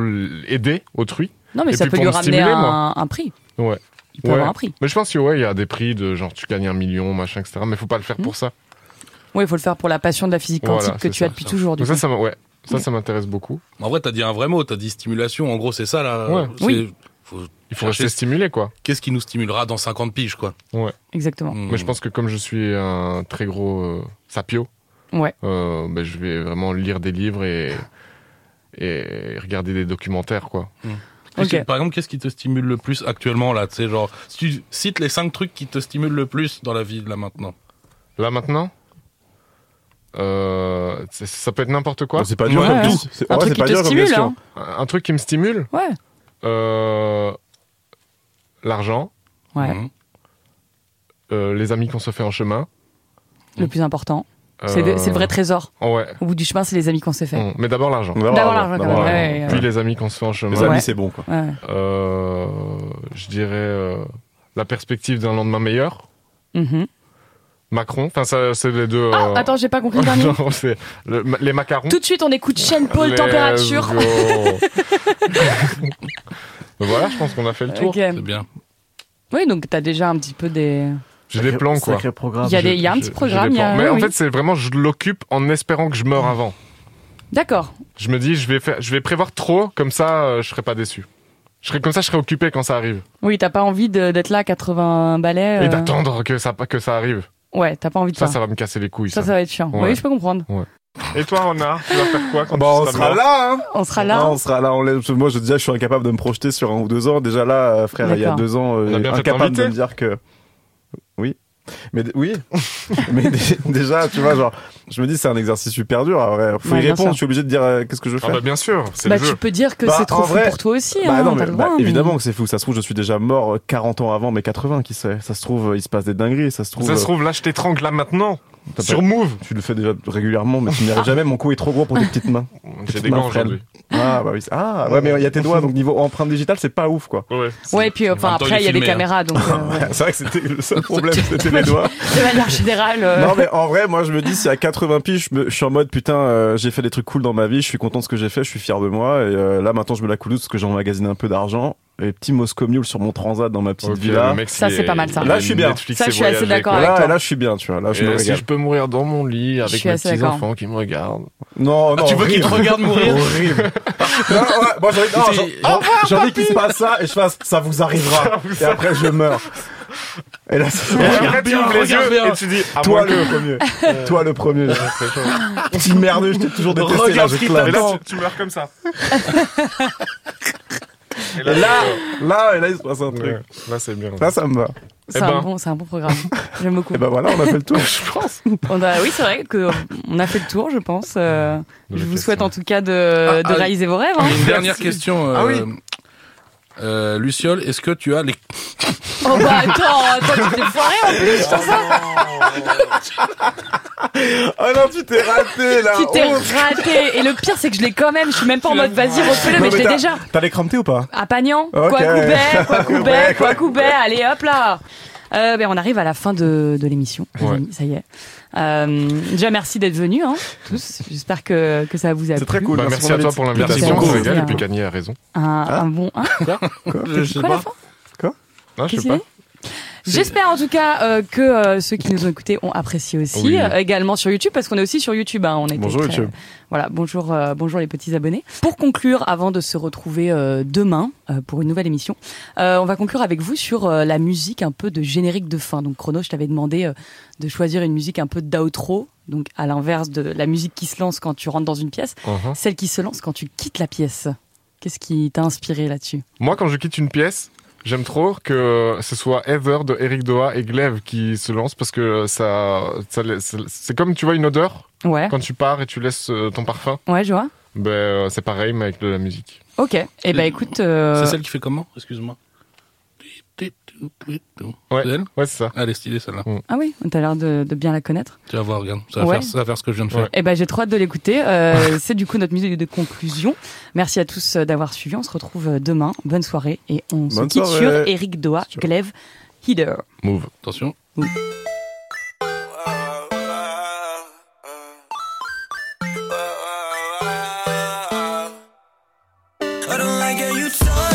aider autrui. Non, mais Et ça peut lui me ramener stimuler, un, un prix. Ouais. Il peut Ouais. avoir un prix. Mais je pense que ouais, il y a des prix de genre tu gagnes un million, machin, etc. Mais faut pas le faire Hmm. pour ça. Oui, il faut le faire pour la passion de la physique quantique Voilà, que tu ça, as depuis ça. toujours. Du ça, coup. ça, ouais, ça, ça m'intéresse beaucoup. En vrai, t'as dit un vrai mot, t'as dit stimulation. En gros, c'est ça là. Ouais. Oui. Faut Il faut rester stimulé, quoi. Qu'est-ce qui nous stimulera dans 50 piges, quoi Exactement. Hmm. Mais je pense que comme je suis un très gros euh, sapio, Ouais. euh, ben, je vais vraiment lire des livres et, et regarder des documentaires, quoi. Ok. Par exemple, qu'est-ce qui te stimule le plus actuellement là? Tu sais, genre, si tu cites les 5 trucs qui te stimulent le plus dans la vie là maintenant. Là maintenant, euh, ça peut être n'importe quoi. C'est pas dur Ouais, comme ouais. tout. C'est- Un ouais, truc c'est qui pas te stimule, hein. Un truc qui me stimule, Ouais. Euh, l'argent, Ouais. Mhm. euh, les amis qu'on se fait en chemin. Le plus important. C'est le- euh, c'est le vrai trésor. Ouais. Au bout du chemin, c'est les amis qu'on s'est fait. Mm. Mais d'abord l'argent. D'abord D'abord l'argent, quand même. l'argent. Ouais, ouais, Puis les amis qu'on se fait en chemin. Les amis, Ouais. c'est bon quoi. Ouais. Euh, je dirais euh, la perspective d'un lendemain meilleur. Mhm. Macron. Enfin, ça, c'est les deux. Ah, euh, attends, j'ai pas compris le dernier. non, c'est le- les macarons. Tout de suite, on écoute Shane Paul, température. voilà, je pense qu'on a fait le tour. Ok. C'est bien. Oui, donc t'as déjà un petit peu des. J'ai des plans, quoi. Il y a, des- y a un petit programme. y a-. Mais en fait, c'est vraiment, je l'occupe en espérant que je meure avant. D'accord. Je me dis, je vais, faire, je vais prévoir trop, comme ça, euh, je serai pas déçu. Je serai, comme ça, je serai occupé quand ça arrive. Oui, t'as pas envie de- d'être là à 80 balais. Et euh, d'attendre que ça, que ça arrive. Ouais, t'as pas envie de Ça, ça. ça va me casser les couilles. Ça, Ça, ça va être chiant. Ouais. Oui, je peux comprendre. Ouais. Et toi, Anna, tu vas faire quoi quand tu on seras sera là, hein. On sera là. Non, on sera là. On l'est- moi, je, déjà, je suis incapable de me projeter sur un ou deux ans. Déjà là, euh, frère, il y a deux ans, euh, On a bien fait de incapable de me dire que. Oui. Mais oui. Mais dé- déjà, tu vois, genre, je me dis, c'est un exercice super dur. en vrai. Faut Ouais, y répondre. Je suis obligé de dire euh, qu'est-ce que je fais. Ah bah bien sûr, c'est Bah, le jeu. tu peux dire que Bah, c'est trop fou vrai- pour toi aussi. Bah hein, non, mais bah, droit, mais- évidemment que c'est fou. Ça se trouve, je suis déjà mort euh, 40 ans avant mes 80, qui sait. Ça se trouve, euh, il se passe des dingueries. Ça se trouve. Ça se euh, trouve, là, je t'étrangle là maintenant. Sur pas- Move. Tu le fais déjà régulièrement, mais tu n'y arrives jamais. Mon cou est trop gros pour tes petites mains. J'ai des mains gants aujourd'hui. Ah, bah oui. c'est- Ah, ouais, mais il y a tes doigts. Donc, niveau empreinte digitale, c'est pas ouf, quoi. Ouais. Ouais, puis enfin après il y a des hein. caméras donc euh, c'est vrai que c'était le seul problème, c'était les doigts. de manière générale. euh, Non mais en vrai, moi je me dis si à 80 piges, je, suis en mode putain, euh, j'ai fait des trucs cool dans ma vie, je suis content de ce que j'ai fait, je suis fier de moi et euh, là maintenant je me la coule douce parce que j'ai emmagasiné un peu d'argent et petit Moscow Mule sur mon transat dans ma petite Ok, villa. mec, Ça, c'est est- pas mal, ça. Là, je suis bien. Netflix Ça, je suis assez d'accord avec Là, toi. là, je suis bien, tu vois. Là, je Et me si je peux mourir dans mon lit avec mes assez petits d'accord. enfants qui me regardent. Non, non. tu veux qu'il te horrible. regarde mourir Horrible. non, ouais, moi j'ai envie, j'ai envie qu'il se passe ça et je fasse ça vous arrivera. et après je meurs. Et là, c'est après, tu bien, ouvres les yeux bien. et tu dis, toi le premier. Toi le premier. Petit merdeux, je t'ai toujours détesté. Là, je. Et là, tu meurs comme ça. et là, là, et là, il se passe un truc. Ouais, là, c'est bien. Là, ça me va. C'est Eh un ben. bon, c'est un bon programme. J'aime beaucoup. Et ben voilà, on a fait le tour, je pense. On a, oui, c'est vrai que on a fait le tour, je pense. Euh, je vous question. souhaite en tout cas de, Ah, de ah, réaliser vos rêves. hein. Une dernière question. euh, Ah oui. euh, Luciole, est-ce que tu as les Oh bah attends, attends, tu t'es foiré en plus, c'est ça Oh non, tu t'es raté là. Tu t'es Oh. raté. Et le pire, c'est que je l'ai quand même. Je suis même pas en mode vas-y, refais-le, Non, mais je l'ai t'as- déjà. T'as les cramptés ou pas? À Pagnan, quoi coubet, quoi coubet, Ouais, quoi coubet, allez hop là. Euh, ben, on arrive à la fin de, de l'émission, Ouais. ça y est. Euh, déjà, merci d'être venus, hein, tous. J'espère que, que ça vous a C'est plu. très cool. Bah, merci merci à toi pour Merci l'invitation. beaucoup. Merci. et puis Kanye a raison. Un, un bon. Hein Je sais quoi la fin? Non, je Qu'est-ce sais qu'il pas. dit J'espère en tout cas euh, que euh, ceux qui nous ont écoutés ont apprécié aussi, Oui. euh, également sur YouTube parce qu'on est aussi sur YouTube. Hein, on était Bonjour très- YouTube. Voilà, bonjour, bonjour les petits abonnés. Pour conclure, avant de se retrouver demain pour une nouvelle émission, on va conclure avec vous sur la musique un peu de générique de fin. Donc Chrono, je t'avais demandé de choisir une musique un peu d'outro, donc à l'inverse de la musique qui se lance quand tu rentres dans une pièce, Uh-huh. celle qui se lance quand tu quittes la pièce. Qu'est-ce qui t'a inspiré là-dessus? Moi, quand je quitte une pièce, j'aime trop que ce soit Ever de Eric Doha et Glaive qui se lancent parce que ça, c'est comme tu vois une odeur Ouais, quand tu pars et tu laisses euh, ton parfum. ouais, je vois. Ben euh, c'est pareil mais avec de la musique. Ok. Eh ben écoute, euh, C'est celle qui fait comment? Excuse-moi. Ouais. C'est elle Ouais, c'est ça. Elle est stylée celle-là. ah oui, t'as l'air de, de bien la connaître. Tu vas voir, regarde. Ça va, Ouais. faire, ça va faire ce que je viens de faire. Ouais. Eh ben, j'ai trop hâte de l'écouter. Euh, c'est du coup notre musique de conclusion. Merci à tous euh, d'avoir suivi. On se retrouve euh, demain. Bonne soirée et on se quitte soirée. sur Eric Doha. Glaive, Header. Move. Attention. I don't like how you talk